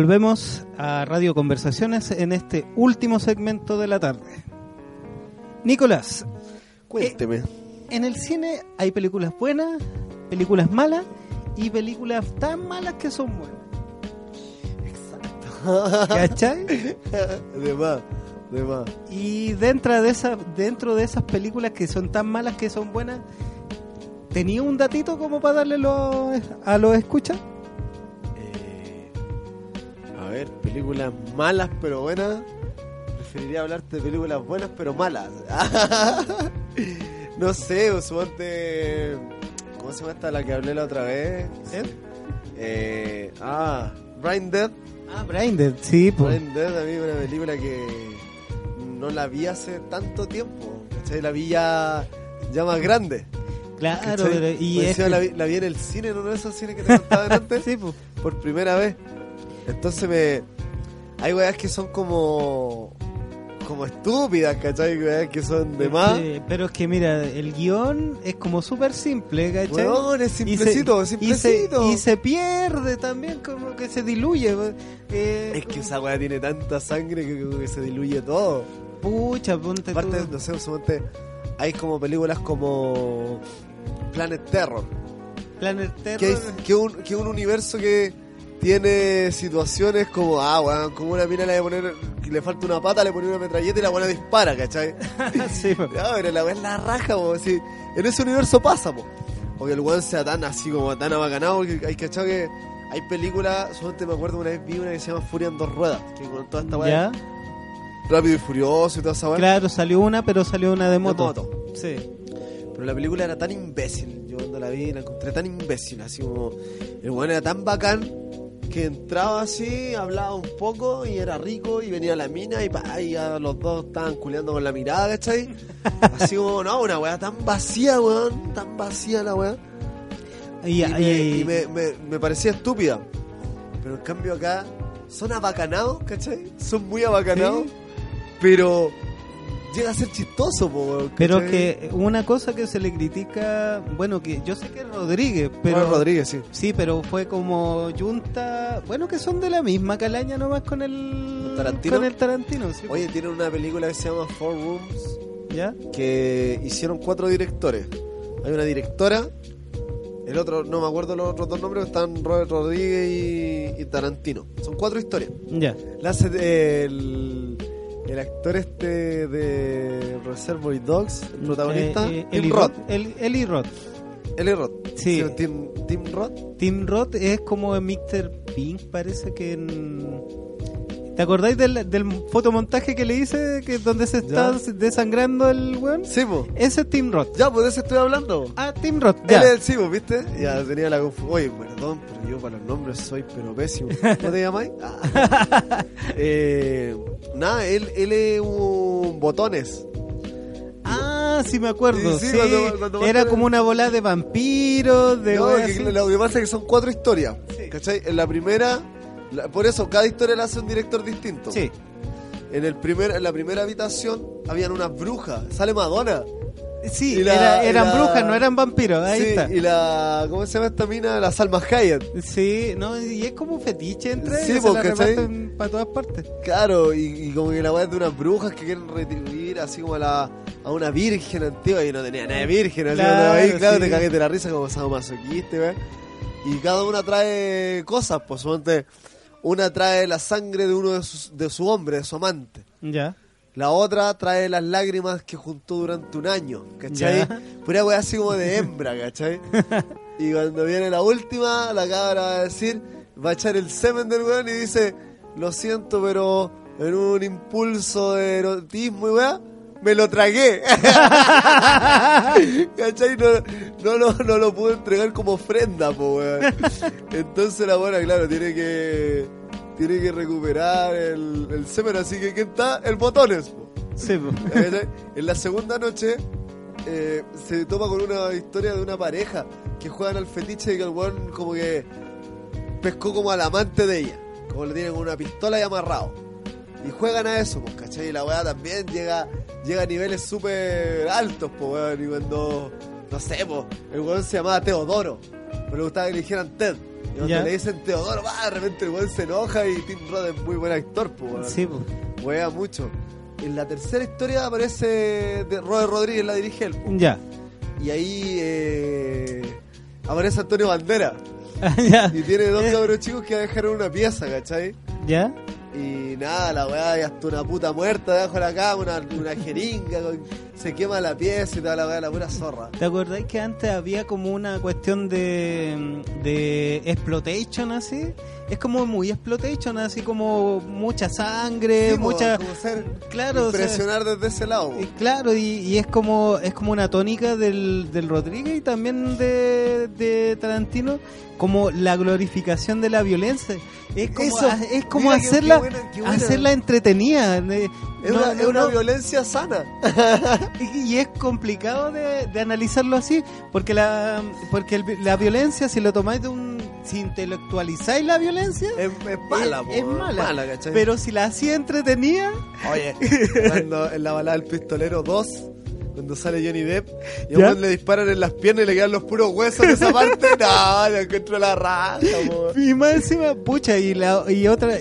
Volvemos a Radio Conversaciones en este último segmento de la tarde. Nicolás, Cuénteme. en el cine hay películas buenas, películas malas y películas tan malas que son buenas. ¿Cachai? de más, de más. Y dentro de esas, dentro de esas películas que son tan malas que son buenas, ¿tenía un datito como para darle lo- a los escuchas? Películas malas pero buenas. Preferiría hablarte de películas buenas pero malas. [LAUGHS] no sé, usualmente. ¿Cómo se llama esta la que hablé la otra vez? ¿Eh? Eh, ah, Brain Dead. Ah, Blinded, sí, pues. Brain Dead a mí una película que no la vi hace tanto tiempo. ¿Cachai? La vi ya, ya más grande. Claro, pero- y Más es que- la, vi, la vi en el cine, en uno de esos cines que te contaba antes. [LAUGHS] sí, pues. por primera vez. Entonces me. Hay weas que son como. como estúpidas, ¿cachai? Weas que son de más. Sí, pero es que mira, el guion es como súper simple, ¿cachai? Weón, es Y se- simplecito, y se, simplecito. y se pierde también, como que se diluye. eh, Es que esa wea tiene tanta sangre que, se diluye todo. pucha, ponte Aparte, tú. no sé, usualmente hay como películas como. Planet Terror. Planet Terror. Que, es, que, un, que un universo que tiene situaciones como, ah, weón, como una mina le, a poner, le falta una pata, le pone una metralleta y la buena dispara, ¿cachai? [LAUGHS] sí. No, pero la es la raja, así, en ese universo pasa, po. O que el weón sea tan así como tan abacanado, porque hay cachado que hay películas, solamente me acuerdo una vez vi una que se llama Furia en dos ruedas, que con toda esta weá, rápido y furioso y toda esa weá. Claro, salió una, pero salió una de de moto. moto. Sí. Pero la película era tan imbécil, yo cuando la vi la encontré tan imbécil, así como el weón era tan bacán que entraba así, hablaba un poco y era rico y venía la mina y, pa, y ya los dos estaban culeando con la mirada, ¿cachai? [LAUGHS] Así como, no, una weá tan vacía, weón, tan vacía la weá. Y, Y, me, y- y me- me- me parecía estúpida. Pero en cambio acá son abacanados, ¿cachai? Son muy abacanados, Sí. pero llega a ser chistoso, po, pero que una cosa que se le critica, bueno, que yo sé que es Rodríguez, pero Juan Rodríguez, sí. sí, pero fue como Junta, bueno, que son de la misma calaña nomás con el ¿Tarantino? con el Tarantino, sí. Oye, tienen una película que se llama Four Rooms ¿ya? que hicieron cuatro directores. Hay una directora, el otro, no me acuerdo los otros dos nombres, están Robert Rodríguez y, y Tarantino. Son cuatro historias. Ya. La hace el, el actor este de Reservoir Dogs, el protagonista, Eh, eh, Tim Eli Roth. Roth. El, Eli Roth. Eli Roth. Sí. Tim, Tim Roth. Tim Roth es como Mr. Pink, parece que en... ¿Te acordáis del, del fotomontaje que le hice? Que donde se está Ya. desangrando el weón. Sí, po. Ese es Tim Roth. Ya, pues de eso estoy hablando. Ah, Tim Roth, Él ya. es el sí, ¿viste? Ya tenía la confusión. Oye, perdón, pero yo para los nombres soy pero pésimo. ¿Cómo te llamáis? [LAUGHS] Ah. Eh, nada, él, él es un botones. Ah, sí me acuerdo. Sí, Sí, sí, cuando- cuando Era como una bola de vampiros, de No, que lo que pasa es que son cuatro historias. ¿Cachai? En la primera, la- por eso cada historia la hace un director distinto. Sí. En, el primer, en la primera habitación habían unas brujas. Sale Madonna. Sí, la- era- eran la- brujas, no eran vampiros. Ahí Sí, está. Y la. ¿Cómo se llama esta mina? La Salma Hayek. Sí, no, y es como un fetiche entre Sí, ellos, ¿cachai? reparten para todas partes. Claro, y, y como que la weá es de unas brujas que quieren retribuir así como a, la, a una virgen antigua y no tenía nada de virgen. Así Claro, ahí, claro, sí. te cagué de la risa como sadomasoquista, ¿ves? Y cada una trae cosas, pues suponte, una trae la sangre de uno de, sus, de su hombre, de su amante. Ya. La otra trae las lágrimas que juntó durante un año, ¿cachai? Ya. Pura weá así como de hembra, ¿cachai? [LAUGHS] y cuando viene la última, la cabra va a decir, va a echar el semen del weón y dice, lo siento, pero en un impulso de erotismo y weá, me lo tragué. [LAUGHS] ¿Cachai? No, no, lo, no lo pude entregar como ofrenda, po, weón. Entonces la buena, claro, tiene que tiene que recuperar el, el semen, así que ¿quién está? El botones, po. Sí, po. En la segunda noche eh, se toma con una historia de una pareja que juegan al fetiche de que el weón como que pescó como al amante de ella, como le tienen con una pistola y amarrado. Y juegan a eso, pues, ¿cachai? Y la weá también llega, llega a niveles súper altos, pues, weón. Y cuando, no sé, pues, el weón se llamaba Teodoro, pero le gustaba que le dijeran Ted. Y cuando le dicen Teodoro, va, de repente el weón se enoja y Tim Roth es muy buen actor, pues, weón. Sí, pues. Wea mucho. En la tercera historia aparece de Robert Rodríguez, la dirige él. Ya. Y ahí eh, aparece Antonio Bandera. [LAUGHS] ya. Y tiene dos cabros chicos que dejaron una pieza, ¿cachai? ¿Ya? Y nada, la weá ya hasta una puta muerta debajo de la cama, una, una jeringa, con- se quema la pieza y toda la weá, la pura zorra. ¿Te acordáis que antes había como una cuestión de, de exploitation así? Es como muy exploitation, así como mucha sangre, Sí, mucha... como ser Claro, o sea, impresionar desde ese lado. Eh, Claro, y, y es como es como una tónica del, del Rodríguez y también de, de Tarantino, como la glorificación de la violencia. Es como, Eso, es como hacerla, qué buena- qué buena. hacerla entretenida. eh, Es, no- una, es una no- violencia sana. [LAUGHS] y, y es complicado de, de analizarlo así, porque la porque el- la violencia, si lo tomáis de un. Si intelectualizáis la violencia, Es, es mala, es, po, es mala. ¿cachai? pero si la hacía entretenida, Oye, [LAUGHS] cuando en la balada del pistolero 2, cuando sale Johnny Depp, y a le disparan en las piernas y le quedan los puros huesos de esa [LAUGHS] parte, no, le encuentro la raja. Y más encima, pucha, y la y otra,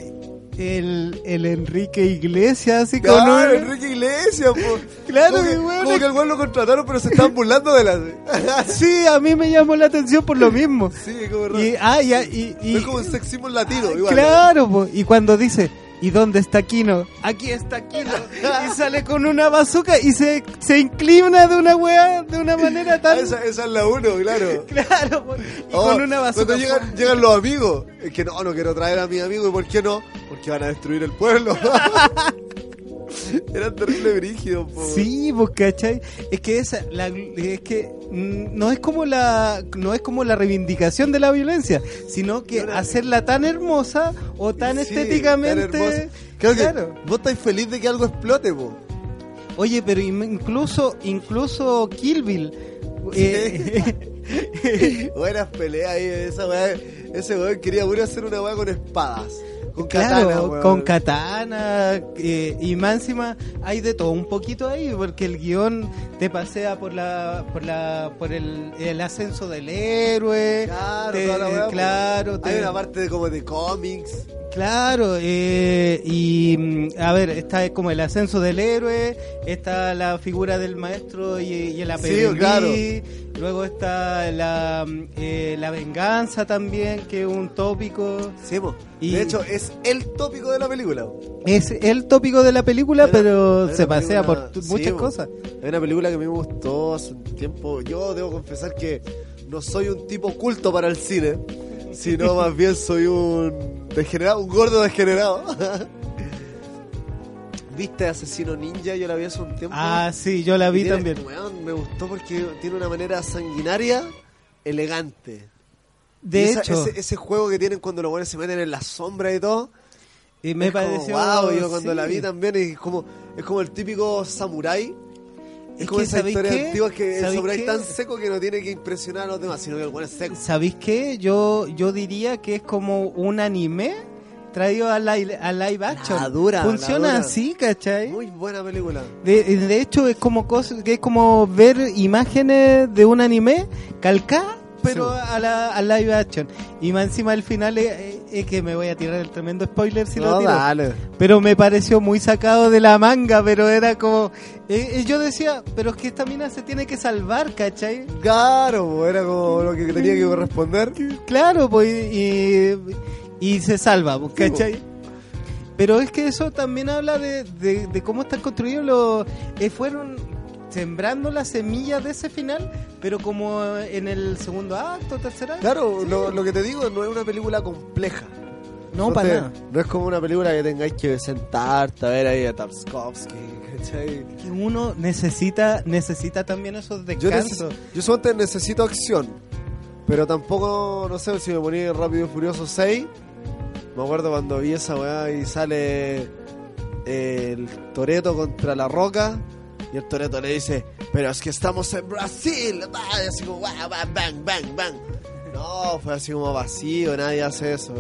el, el Enrique Iglesias, así con Claro, un- Enrique Iglesias, po. Claro, como que, weón, como que el weón lo contrataron, pero se están burlando de la. [LAUGHS] Sí, a mí me llamó la atención por lo mismo. sí, como raro. Y, ah, ya, y, y- es como un sexismo latino, igual. claro, po, y cuando dice, ¿y dónde está Kino? Aquí está Kino. y sale con una bazooka y se, se inclina de una wea de una manera [LAUGHS] tan... esa, esa es la uno, claro. [LAUGHS] Claro, y Oh, con una bazooka. Cuando llegan, llegan los amigos, es que no, no quiero traer a mis amigos, ¿y por qué no? Porque van a destruir el pueblo. [LAUGHS] [LAUGHS] Eran terrible brígidos, po. Sí, pues cachai. Es que esa, la, es que mm, no es como la, no es como la reivindicación de la violencia, sino que hacerla tan hermosa o tan Sí, estéticamente. tan. Creo que claro. vos estáis feliz de que algo explote, po. Oye, pero incluso, incluso Kill Bill. eh, [LAUGHS] Buenas peleas ahí, esa weá. Ese weón quería puro hacer una weá con espadas. Con Claro, katana, weón. con katana eh, y más encima hay de todo un poquito ahí porque el guion te pasea por la por la por el, el ascenso del héroe Claro, te- toda la weá, po. claro Hay una parte de, como de cómics. Claro, eh, y mm, a ver, está como el ascenso del héroe, está la figura del maestro y, y el aprendiz, claro. luego está la, mm, eh, la venganza también, que es un tópico. Sí, po. Y- De hecho, es el tópico de la película. Es el tópico de la película, una- pero se pasea película- por sí, muchas po. cosas. Hay una película que me gustó hace un tiempo. Yo debo confesar que no soy un tipo culto para el cine, sino más bien soy un degenerado, un gordo degenerado. [LAUGHS] ¿Viste Asesino Ninja? Yo la vi hace un tiempo. Ah, sí, yo la vi tiene- también. weón, me gustó porque tiene una manera sanguinaria, elegante. De esa- hecho, ese, ese juego que tienen cuando los buenos se meten en la sombra y todo. y me es como, pareció... wow, yo cuando sí. la vi también es como, es como el típico samurái. Es, Es como que, esa ¿sabéis historia qué? antigua que el ¿Sabéis samurái qué? tan seco que no tiene que impresionar a los demás, sino que el bueno es seco. ¿Sabéis qué? Yo, yo diría que es como un anime traído a live, a live action. La dura, Funciona la dura. así, ¿cachai? Muy buena película. De, de hecho, es como, cos- que es como ver imágenes de un anime calcada, pero Sí. a la a live action. Y más encima el final es, es- es que me voy a tirar el tremendo spoiler si lo tiro. dale. Pero me pareció muy sacado de la manga, pero era como... eh, eh, yo decía, pero es que esta mina se tiene que salvar, ¿cachai? Claro, era como lo que tenía que corresponder. Claro, pues, y, y se salva, Sí, ¿cachai? Pero es que eso también habla de, de- de cómo están construidos los... eh, fueron sembrando las semillas de ese final, pero como en el segundo acto, tercer acto. Claro, lo, lo que te digo no es una película compleja. No, para te- nada. No es como una película que tengáis que sentarte a ver ahí a Tarkovsky, [LAUGHS] ¿cachai? Que uno necesita necesita también esos descansos. yo solamente necesito acción, pero tampoco, no sé, si me ponía en Rápido y Furioso 6, me acuerdo cuando vi esa weá y sale el Toreto contra la Roca, y el Toreto le dice, pero es que estamos en Brasil, y así como, "Guau, bang, bang, bang, bang. No, fue así como vacío, nadie hace eso.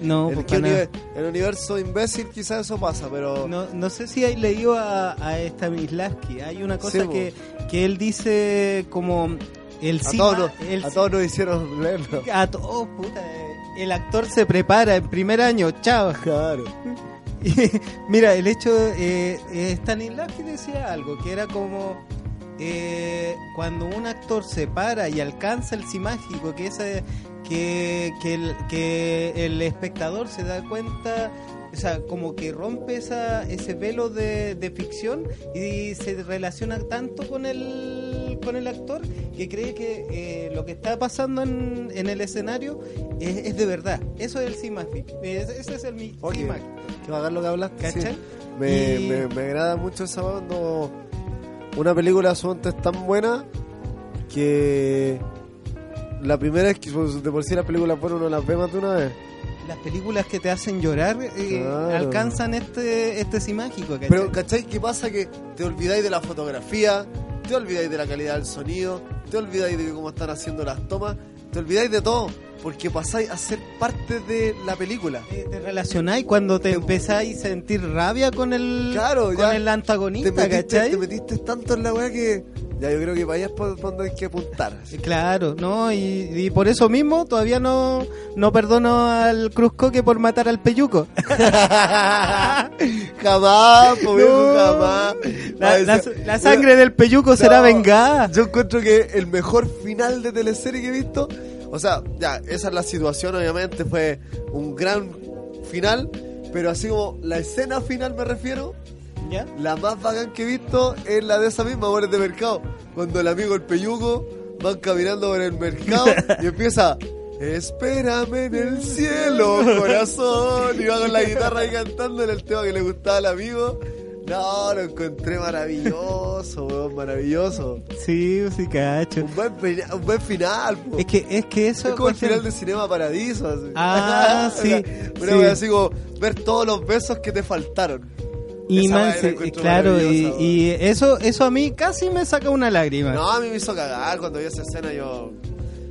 No, pues, nada. univer- en el universo imbécil quizás eso pasa, pero... No, no sé si hay leído a, a Stanislavski. Hay una cosa Sí, que, que él dice como el a, todos el a todos nos hicieron leerlo. a todos, puta. eh, el actor se prepara en primer año, chao. Claro. [LAUGHS] Mira, el hecho, eh, eh, Stanislavski decía algo, que era como eh, cuando un actor se para y alcanza el sí mágico, que, ese, que, que, el, espectador se da cuenta, o sea, como que rompe esa, ese velo de ficción y se relaciona tanto con el, con el actor que cree que eh, lo que está pasando en, en el escenario es, es de verdad. Eso es el sí mágico. Ese es el mágico. Qué bacán lo que hablaste. ¿Cachai? sí. Me, Y- me, me agrada mucho esa cuando una película suelta es tan buena que la primera es que pues, de por sí las películas buenas uno las ve más de una vez. Las películas que te hacen llorar eh, Claro. alcanzan este este sí mágico, ¿cachai? Pero ¿cachai qué pasa? Que te olvidáis de la fotografía, te olvidáis de la calidad del sonido, te olvidáis de cómo están haciendo las tomas, te olvidáis de todo, porque pasáis a ser parte de la película. te, te relacionáis cuando te Te- empezáis a sentir rabia con el Claro, con ya el Te antagonista, metiste, ¿cachai? te metiste tanto en la weá que ya yo creo que es por donde hay que apuntar. Claro, no, y, y por eso mismo todavía no, no perdono al Cruzcoque por matar al Peyuco. [LAUGHS] [LAUGHS] jamás, po, viejo, No. jamás. La, sangre del Peyuco será No, vengada. Yo encuentro que el mejor final de teleserie que he visto, o sea, ya, esa es la situación, obviamente, fue un gran final, pero así como la escena final me refiero, ¿Ya? la más bacán que he visto es la de esa misma, Amores de Mercado, cuando el amigo el peyuco van caminando por el mercado y empieza... Espérame en el cielo, corazón. Y va con la guitarra ahí cantando en el tema que le gustaba al amigo. No, lo encontré maravilloso, [LAUGHS] weón, maravilloso. Sí, sí, cacho. Un buen, un buen final, po. Es que, es que eso... Es como el final de Cinema Paradiso. Así. Ah, [LAUGHS] sí, Una sí. wea así como ver todos los besos que te faltaron. Y man, se- claro, y, eso, eso a mí casi me saca una lágrima. No, a mí me hizo cagar cuando vi esa escena. Yo,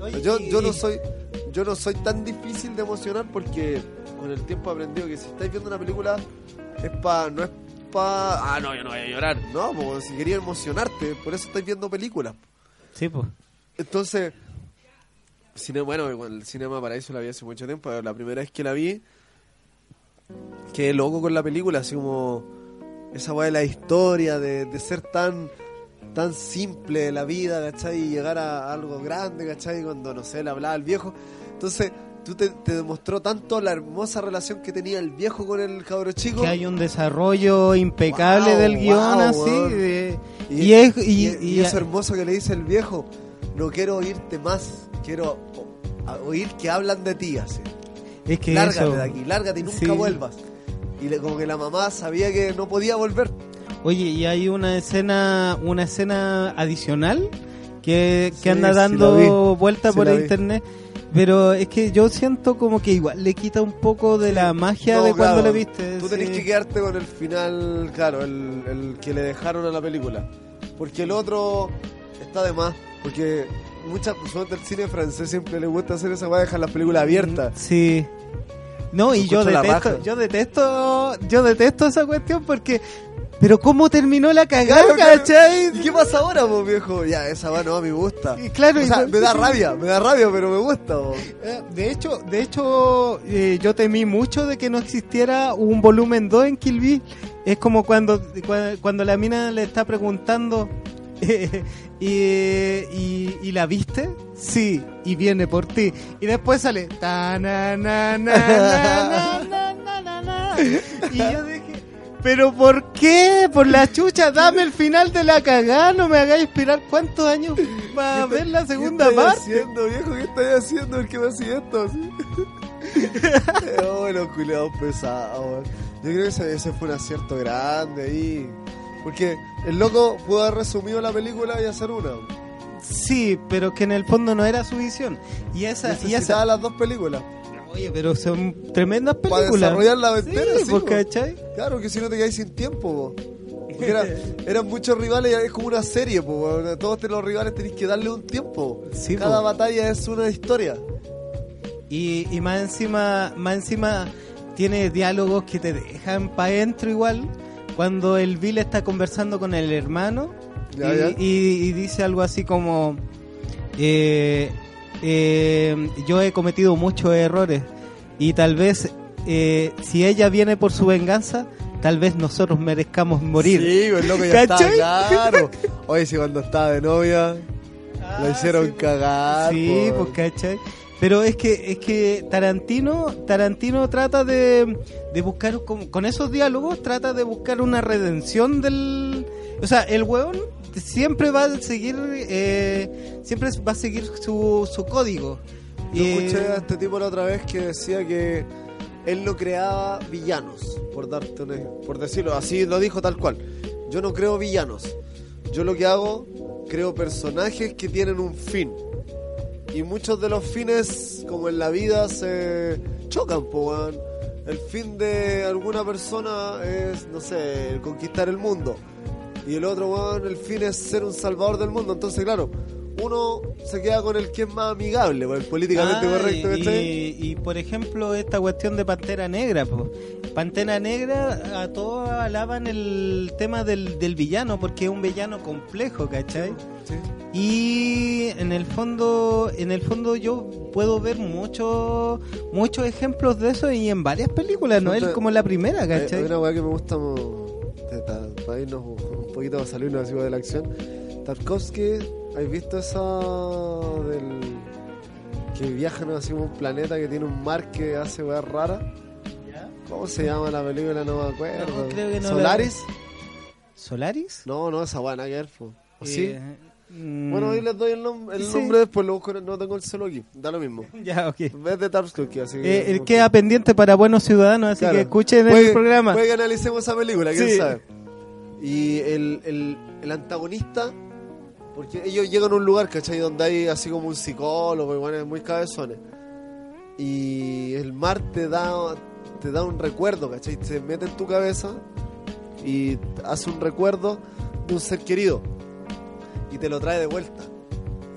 Oye, yo, yo no soy, yo no soy tan difícil de emocionar porque con el tiempo he aprendido que si estáis viendo una película es pa, no es pa, ah no, yo no voy a llorar, no, porque si quería emocionarte, por eso estáis viendo películas. Sí, pues. Entonces, cine, bueno, el Cinema Paraíso la vi hace mucho tiempo, pero la primera vez que la vi, quedé loco con la película, así como esa weá de la historia, de, de ser tan tan simple la vida, ¿cachai? Y llegar a algo grande, ¿cachai? Cuando, no sé, le hablaba al viejo. Entonces, tú te, te demostró tanto la hermosa relación que tenía el viejo con el cabro chico. Que hay un desarrollo impecable Wow, del guion, wow, así. weón. de- Y, y, es, y, y- y- y eso hermoso que le dice el viejo, no quiero oírte más, quiero oír que hablan de ti, así. es que lárgate eso. de aquí, lárgate y nunca Sí. vuelvas. Y le- como que la mamá sabía que no podía volver. Oye, y hay una escena, una escena adicional que, que Sí, anda dando vi. vuelta por vi. Pero es que yo siento como que igual le quita un poco de la magia No, de cuando claro, le viste. Tú sí. tenés que quedarte con el final, claro, el, el que le dejaron a la película. Porque el otro está de más. Porque muchas personas del cine francés siempre les gusta hacer esa weá, dejar las películas abiertas. Sí. No, y yo detesto, yo detesto, yo detesto esa cuestión porque, pero cómo terminó la cagada, claro, ¿cachai? Qué pasa ahora, vos, viejo? Ya, esa va no, me gusta. Claro, me da rabia, me da rabia, pero me gusta, eh, de hecho, de hecho eh, yo temí mucho de que no existiera un volumen 2 en Kill Es como cuando, cuando la mina le está preguntando, [LAUGHS] y, y, la viste, sí, y viene por ti. Y después sale. Y yo dije, ¿pero por qué? Por la chucha, dame el final de la cagada, no me hagáis esperar cuántos años para ver la segunda ¿Qué parte. haciendo, viejo? ¿Qué estáis haciendo? ¿Por qué me hacía esto? así? [LAUGHS] oh, culiados pesados. Yo creo que ese, ese fue un acierto grande ahí. Porque el loco pudo haber resumido la película y hacer una. Sí, pero que en el fondo no era su visión. Y esa, y Necesitaba esa. las dos películas. Oye, pero son tremendas Para películas. desarrollar la Sí, entera, sí, pues, po. ¿cachai? Claro, que si no te quedáis sin tiempo, po. Porque era- [LAUGHS] eran muchos rivales y es como una serie, po. Todos los rivales tenéis que darle un tiempo. Sí, Cada po. batalla es una historia. Y, y más encima, más encima tiene diálogos que te dejan para adentro igual. Cuando el Bill está conversando con el hermano Ya, y, ya. y- y dice algo así como eh, eh, yo he cometido muchos errores y tal vez eh, si ella viene por su venganza, tal vez nosotros merezcamos morir. Sí, pues loco, ya está claro. Oye, si cuando estaba de novia, Ah, lo hicieron sí, cagar. Sí, po. pues cachai. Pero es que es que Tarantino Tarantino trata de, de buscar con, con esos diálogos trata de buscar una redención del o sea el hueón siempre va a seguir eh, siempre va a seguir su, su código Yo Eh, escuché a este tipo la otra vez que decía que él no creaba villanos, por darte por decirlo así, lo dijo tal cual. Yo no creo villanos. Yo lo que hago, creo personajes que tienen un fin. Y muchos de los fines, como en la vida, se chocan, weón. El fin de alguna persona es, no sé, conquistar el mundo. Y el otro, weón, el fin es ser un salvador del mundo. Entonces, claro, uno se queda con el que es más amigable, pues, políticamente Ah, correcto, y, y, por ejemplo esta cuestión de Pantera Negra po. Pantera Negra a todos alaban el tema del, del villano porque es un villano complejo ¿cachai? Sí. y en el fondo en el fondo yo puedo ver muchos muchos ejemplos de eso y en varias películas no es Puta, como la primera Hay, hay ¿cachai? una weá que me gusta ta- para irnos un poquito a salirnos de la acción. Tarkovsky, ¿has visto esa del que viajan como un planeta que tiene un mar que hace weas raras? ¿Cómo se llama la película? No me acuerdo. No, creo que no la- ¿Solaris? ¿Solaris? No, no, esa nada que. ¿O sí? Eh, mm, Bueno, ahí les doy el, nom- el sí. nombre después, lo busco, no tengo el celo aquí, da lo mismo. [LAUGHS] ya ok vez de Tarkovsky, así que... Eh, eh, queda pendiente para buenos ciudadanos así Claro. que escuchen Puede- el programa Puede que analicemos esa película, quién Sí. sabe. Y el, el, el antagonista, porque ellos llegan a un lugar, ¿cachai? Donde hay así como un psicólogo, y bueno, muy cabezones. Y el mar te da, te da un recuerdo, ¿cachai? Se mete en tu cabeza y hace un recuerdo de un ser querido. Y te lo trae de vuelta.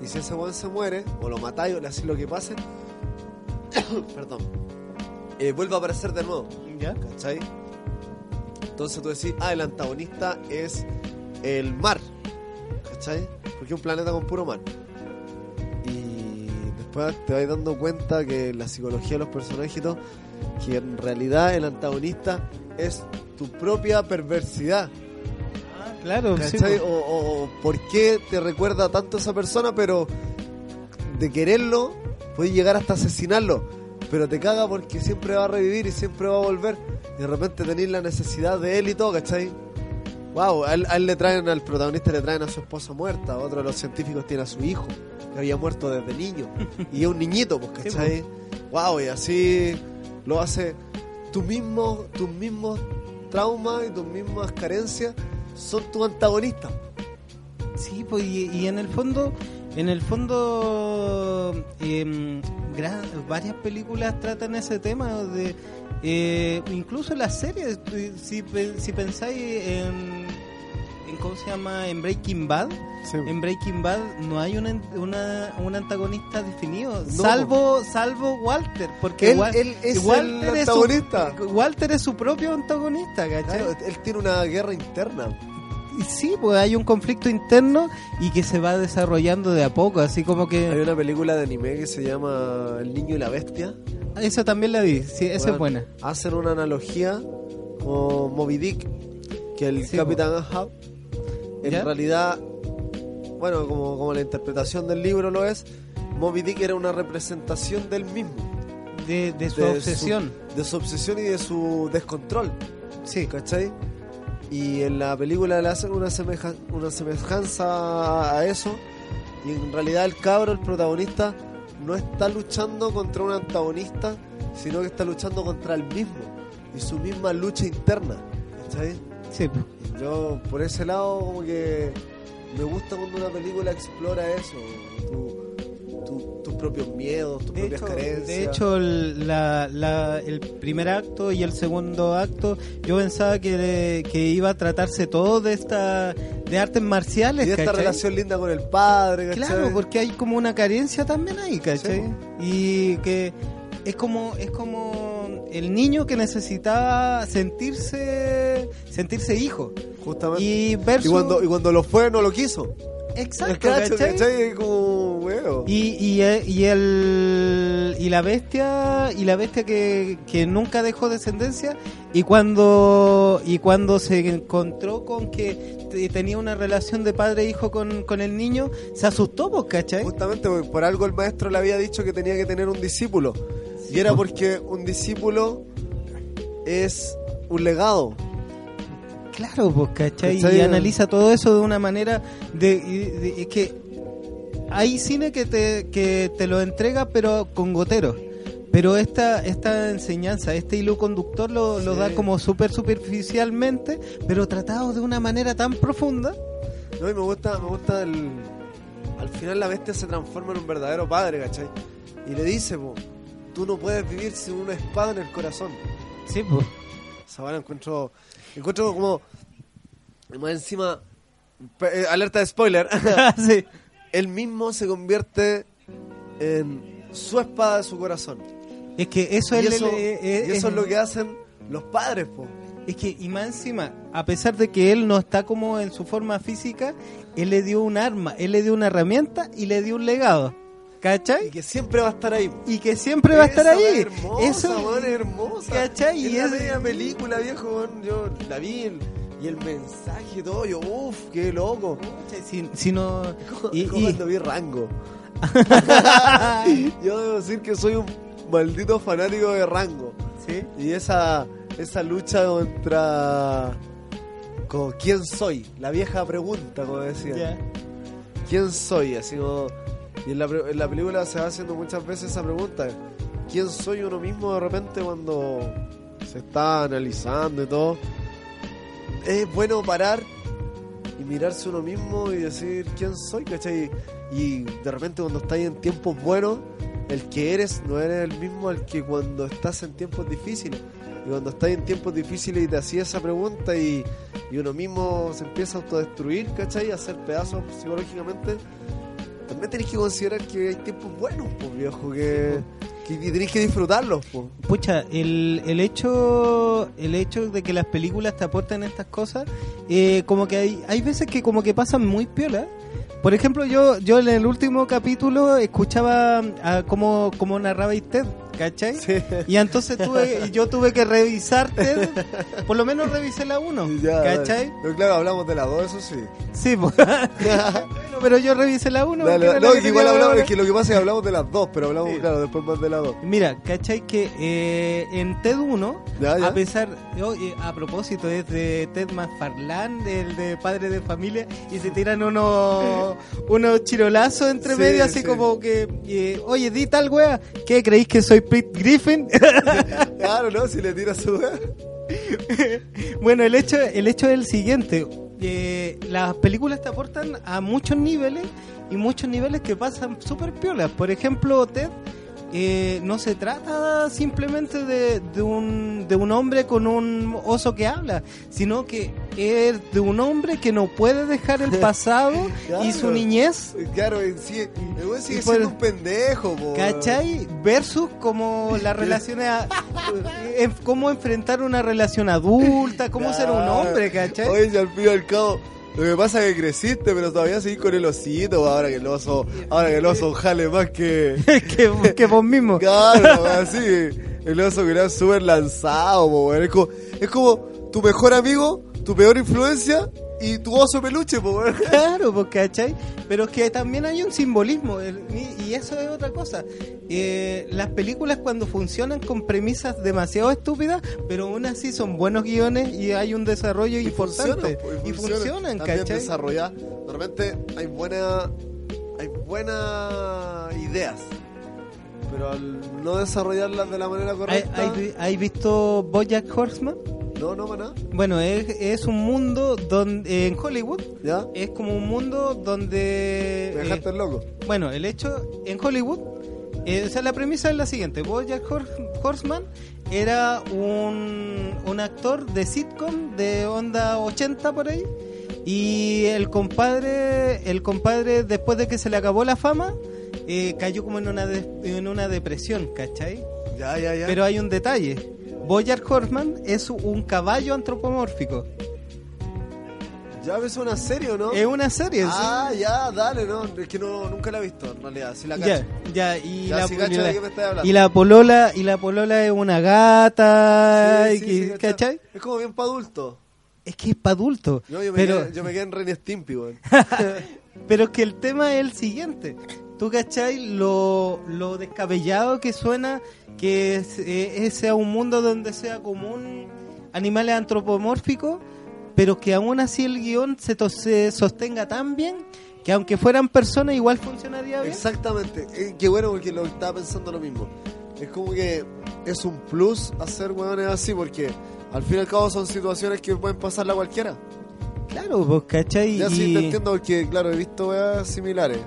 Y si ese weón se muere, o lo matáis, o le hacéis lo que pase, [COUGHS] perdón, eh, vuelve a aparecer de nuevo. ¿Ya? ¿Cachai? Entonces tú decís, ah, el antagonista es el mar. ¿Cachai? Porque es un planeta con puro mar. Y después te vas dando cuenta que la psicología de los personajes y todo, que en realidad el antagonista es tu propia perversidad. Claro, sí, ¿Cachai? po. o, por qué te recuerda tanto a esa persona, pero de quererlo, puedes llegar hasta asesinarlo. Pero te caga porque siempre va a revivir y siempre va a volver. Y de repente tenés la necesidad de él y todo, ¿cachai? Wow, a él, a él le traen, al protagonista le traen a su esposa muerta, otro de los científicos tiene a su hijo, que había muerto desde niño. Y es un niñito, pues, ¿cachai? Wow, y así lo hace. Tus mismos, tus mismos traumas y tus mismas carencias son tus antagonistas. Sí, pues, y, y en el fondo, en el fondo, gra- varias películas tratan ese tema de, eh, incluso las series. eh, Si, si pensáis en, en cómo se llama, en Breaking Bad, en Breaking Bad no hay un, an- una- un antagonista definido, No. salvo, salvo Walter, porque Él, Wal- él es Walter el es su- antagonista. Walter es su propio antagonista, ¿cachai? Claro, él tiene una guerra interna. Sí, pues hay un conflicto interno y que se va desarrollando de a poco, así como Hay que... una película de anime que se llama El niño y la bestia. Esa también la vi, sí, esa es buena. Hacen una analogía con Moby Dick, que el Sí, Capitán Ahab, en ¿Ya? realidad, bueno, como, como la interpretación del libro lo es, Moby Dick era una representación del mismo. De, de su de obsesión. de su obsesión y de su descontrol. Sí, ¿cachai? Y en la película le hacen una, semeja- una semejanza a eso. Y en realidad el cabro, el protagonista, no está luchando contra un antagonista, sino que está luchando contra el mismo. Y su misma lucha interna. ¿Cachai? Sí. Yo por ese lado como que me gusta cuando una película explora eso. tu- tu- tus propios miedos, tus De propias hecho, carencias. de hecho, el, la- la- el primer acto y el segundo acto, yo pensaba que, que iba a tratarse todo de esta de artes marciales, y esta ¿cachai? relación linda con el padre, ¿cachai? Claro, porque hay como una carencia también ahí, ¿cachai? Sí, y que es como es como el niño que necesitaba sentirse sentirse hijo Justamente. y Y cuando, y cuando lo fue, no lo quiso. exacto. Y, y, eh, y el y la bestia y la bestia que, que nunca dejó descendencia y cuando y cuando se encontró con que te- tenía una relación de padre e hijo con, con el niño se asustó pues ¿cachai? Justamente porque por algo el maestro le había dicho que tenía que tener un discípulo. Y era porque un discípulo es un legado. Claro, pues, ¿cachai? ¿Cachai? Y analiza todo eso de una manera de, de- que hay cine que te, que te lo entrega pero con goteros. Pero esta, esta enseñanza, este hilo conductor lo, lo da como súper superficialmente, pero tratado de una manera tan profunda. No, y me gusta, me gusta el. Al final la bestia se transforma en un verdadero padre, ¿cachai? Y le dice, po, tú no puedes vivir sin una espada en el corazón. Sí, pues. Esa vara encuentro. Encuentro como. Más encima. eh, alerta de spoiler. [LAUGHS] [LAUGHS] sí. Él mismo se convierte en su espada de su corazón. Es que eso, y es, eso, y eso es lo que hacen los padres, po. Es que, y más encima, a pesar de que él no está como en su forma física, él le dio un arma, él le dio una herramienta y le dio un legado. Y ¿Cachai? que siempre va a estar ahí. Y que siempre va a estar ahí. hermosa, Eso es hermosa. ¿Cachai? Y Y es- media película, viejo, yo la vi y el mensaje y todo, yo, uff, qué loco. Si, si no. Y, y- cuando vi Rango. [LAUGHS] yo debo decir que soy un maldito fanático de Rango. ¿sí? Y esa, esa lucha contra... Con quién soy, la vieja pregunta, como decía. ¿Quién soy? Así como... Y en la, en la película se va haciendo muchas veces esa pregunta. ¿Quién soy uno mismo de repente cuando se está analizando y todo? Es bueno parar y mirarse uno mismo y decir quién soy, ¿cachai? Y de repente cuando estás en tiempos buenos, el que eres no eres el mismo al que cuando estás en tiempos difíciles. Y cuando estás en tiempos difíciles y te hacías esa pregunta y, y uno mismo se empieza a autodestruir, ¿cachai? A hacer pedazos psicológicamente, también tenés que considerar que hay tiempos buenos, pues viejo, que, que tenés que disfrutarlos, pues. Pucha, el, el hecho el hecho de que las películas te aporten estas cosas, eh, como que hay, hay veces que como que pasan muy piola. Por ejemplo, yo yo en el último capítulo escuchaba a cómo, cómo narraba Ted, ¿cachai? Sí. Y entonces tuve, yo tuve que revisar Ted, por lo menos revisé la 1, [LAUGHS] Ya, ¿cachai? Pero claro, hablamos de las dos, eso sí. Sí, pues. [LAUGHS] Bueno, pero yo revisé la 1. Dale, no, que igual hablamos, es que lo que pasa es que hablamos de las dos, pero hablamos, Sí. claro, después más de las dos. Mira, ¿cachai? Que eh, en TED 1, Ya, ya. a pesar, oye, a propósito, es de Ted McFarlane, el de Padre de Familia, y se tiran unos [LAUGHS] unos chirolazos entre Sí, medio, así sí. como que, eh, oye, di tal wea, ¿qué creéis que soy Pete Griffin? [LAUGHS] Claro, ¿no? Si le tiras su weá. [LAUGHS] bueno, el hecho, el hecho es el siguiente. Eh, las películas te aportan a muchos niveles y muchos niveles que pasan súper piolas. Por ejemplo, Ted eh, no se trata simplemente de, de un, de un hombre con un oso que habla, sino que es de un hombre que no puede dejar el [LAUGHS] pasado y su niñez. Claro, sigue por- siendo un pendejo. ¿Cachai? Versus como las [LAUGHS] relaciones, a- eh, cómo enfrentar una relación adulta, cómo ser un hombre, ¿cachai? Oye, si al fin y al cabo, lo que pasa es que creciste, pero todavía seguís con el osito, ahora que el oso, ahora que el oso jale más que... [LAUGHS] que, que vos mismo. Claro, así, el oso que era súper lanzado, po, weón. es, como, es como tu mejor amigo, tu peor influencia y tu oso peluche, po, weón. [LAUGHS] Claro, pues, ¿cachai? Pero es que también hay un simbolismo, y y eso es otra cosa. Eh, las películas cuando funcionan con premisas demasiado estúpidas, pero aún así son buenos guiones y hay un desarrollo importante. po, y funcionan, También ¿cachai? desarrolladas. De repente hay buena, hay buenas ideas, pero al no desarrollarlas de la manera ¿Hay, correcta, hay, hay visto Bojack Horseman? No, no, para nada. Bueno, es, es un mundo donde en Hollywood ¿Ya? es como un mundo donde Me eh, dejaste loco. Bueno, el hecho en Hollywood, eh, o sea, la premisa es la siguiente: Bojack Hor- Horseman era un, un actor de sitcom de onda 80 por ahí. Y el compadre, el compadre después de que se le acabó la fama, eh, cayó como en una, de- en una depresión, ¿cachai? Ya, ya, ya. Pero hay un detalle. Bojack Horseman es un caballo antropomórfico. Ya ves una serie, ¿o ¿no? Es una serie. sí. Ah, ya, dale, no. Es que no, nunca la he visto, en realidad. Sí la cacho. Ya, ya, y Ya, la, sí cacho y de la- qué me estás hablando. y la polola, y la polola es una gata, Sí, y. ¿cachai? Es como bien para adultos. Es que es para adultos. Yo, yo, me pero, quedé, yo me quedé en Ren Stimpy, weón. [LAUGHS] pero es que el tema es el siguiente. ¿Tú cachai lo, lo descabellado que suena que es- eh, sea un mundo donde sea común animales antropomórficos, pero que aún así el guion se, to- se sostenga tan bien que aunque fueran personas igual funcionaría bien? Exactamente. Eh, qué bueno porque lo estaba pensando lo mismo. Es como que es un plus hacer weones así porque al fin y al cabo son situaciones que pueden pasarle a cualquiera. Claro, pues, ¿cachai? Ya sí te entiendo porque, claro, he visto weas similares.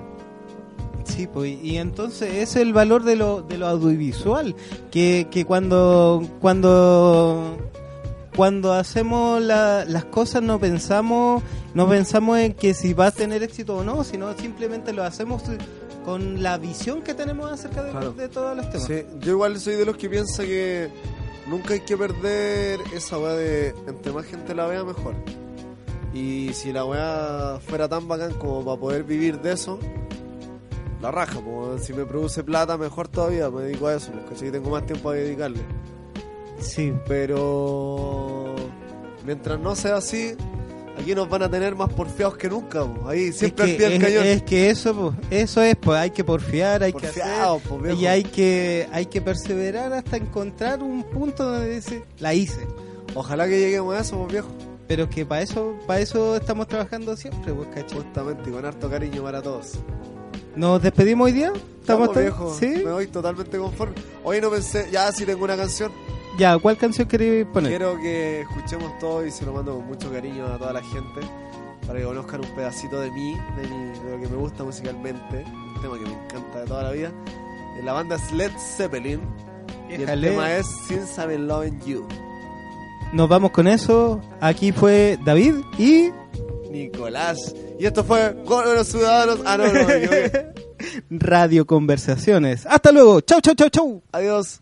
Sí, pues, y entonces es el valor de lo, de lo audiovisual, que, que cuando, cuando, cuando hacemos la- las cosas no pensamos, no pensamos en que si va a tener éxito o no, sino simplemente lo hacemos con la visión que tenemos acerca de, Claro. de todos los temas. Sí, yo igual soy de los que piensa que nunca hay que perder esa weá de entre más gente la vea mejor. Y si la weá fuera tan bacán como para poder vivir de eso, la raja, pues si me produce plata mejor todavía, me dedico a eso, porque así tengo más tiempo a dedicarle. Sí, Pero mientras no sea así, aquí nos van a tener más porfiados que nunca, ahí siempre es al que, pie del es- cañón. es que eso, eso es, pues hay que porfiar, hay que hacer, y hay que, hay que perseverar hasta encontrar un punto donde dice, la hice. Ojalá que lleguemos a eso, pues viejo. Pero es que para eso, para eso estamos trabajando siempre, pues, ¿cachai? Justamente, y con harto cariño para todos. ¿Nos despedimos hoy día? Estamos tan- viejo, ¿Sí? me voy totalmente conforme. Hoy no pensé, ya si tengo una canción, Ya, ¿cuál canción queréis poner? quiero que escuchemos todo y se lo mando con mucho cariño a toda la gente para que conozcan un pedacito de mí, de, mi- de lo que me gusta musicalmente, un tema que me encanta de toda la vida. Eh, La banda es Led Zeppelin y el tema es Since I've Been Loving You. Nos vamos con eso. Aquí fue David y Nicolás. Y esto fue Buenos Ciudadanos. Ah, no, no. [LAUGHS] Radio Conversaciones. Hasta luego. Chau, chau, chau, chau. Adiós.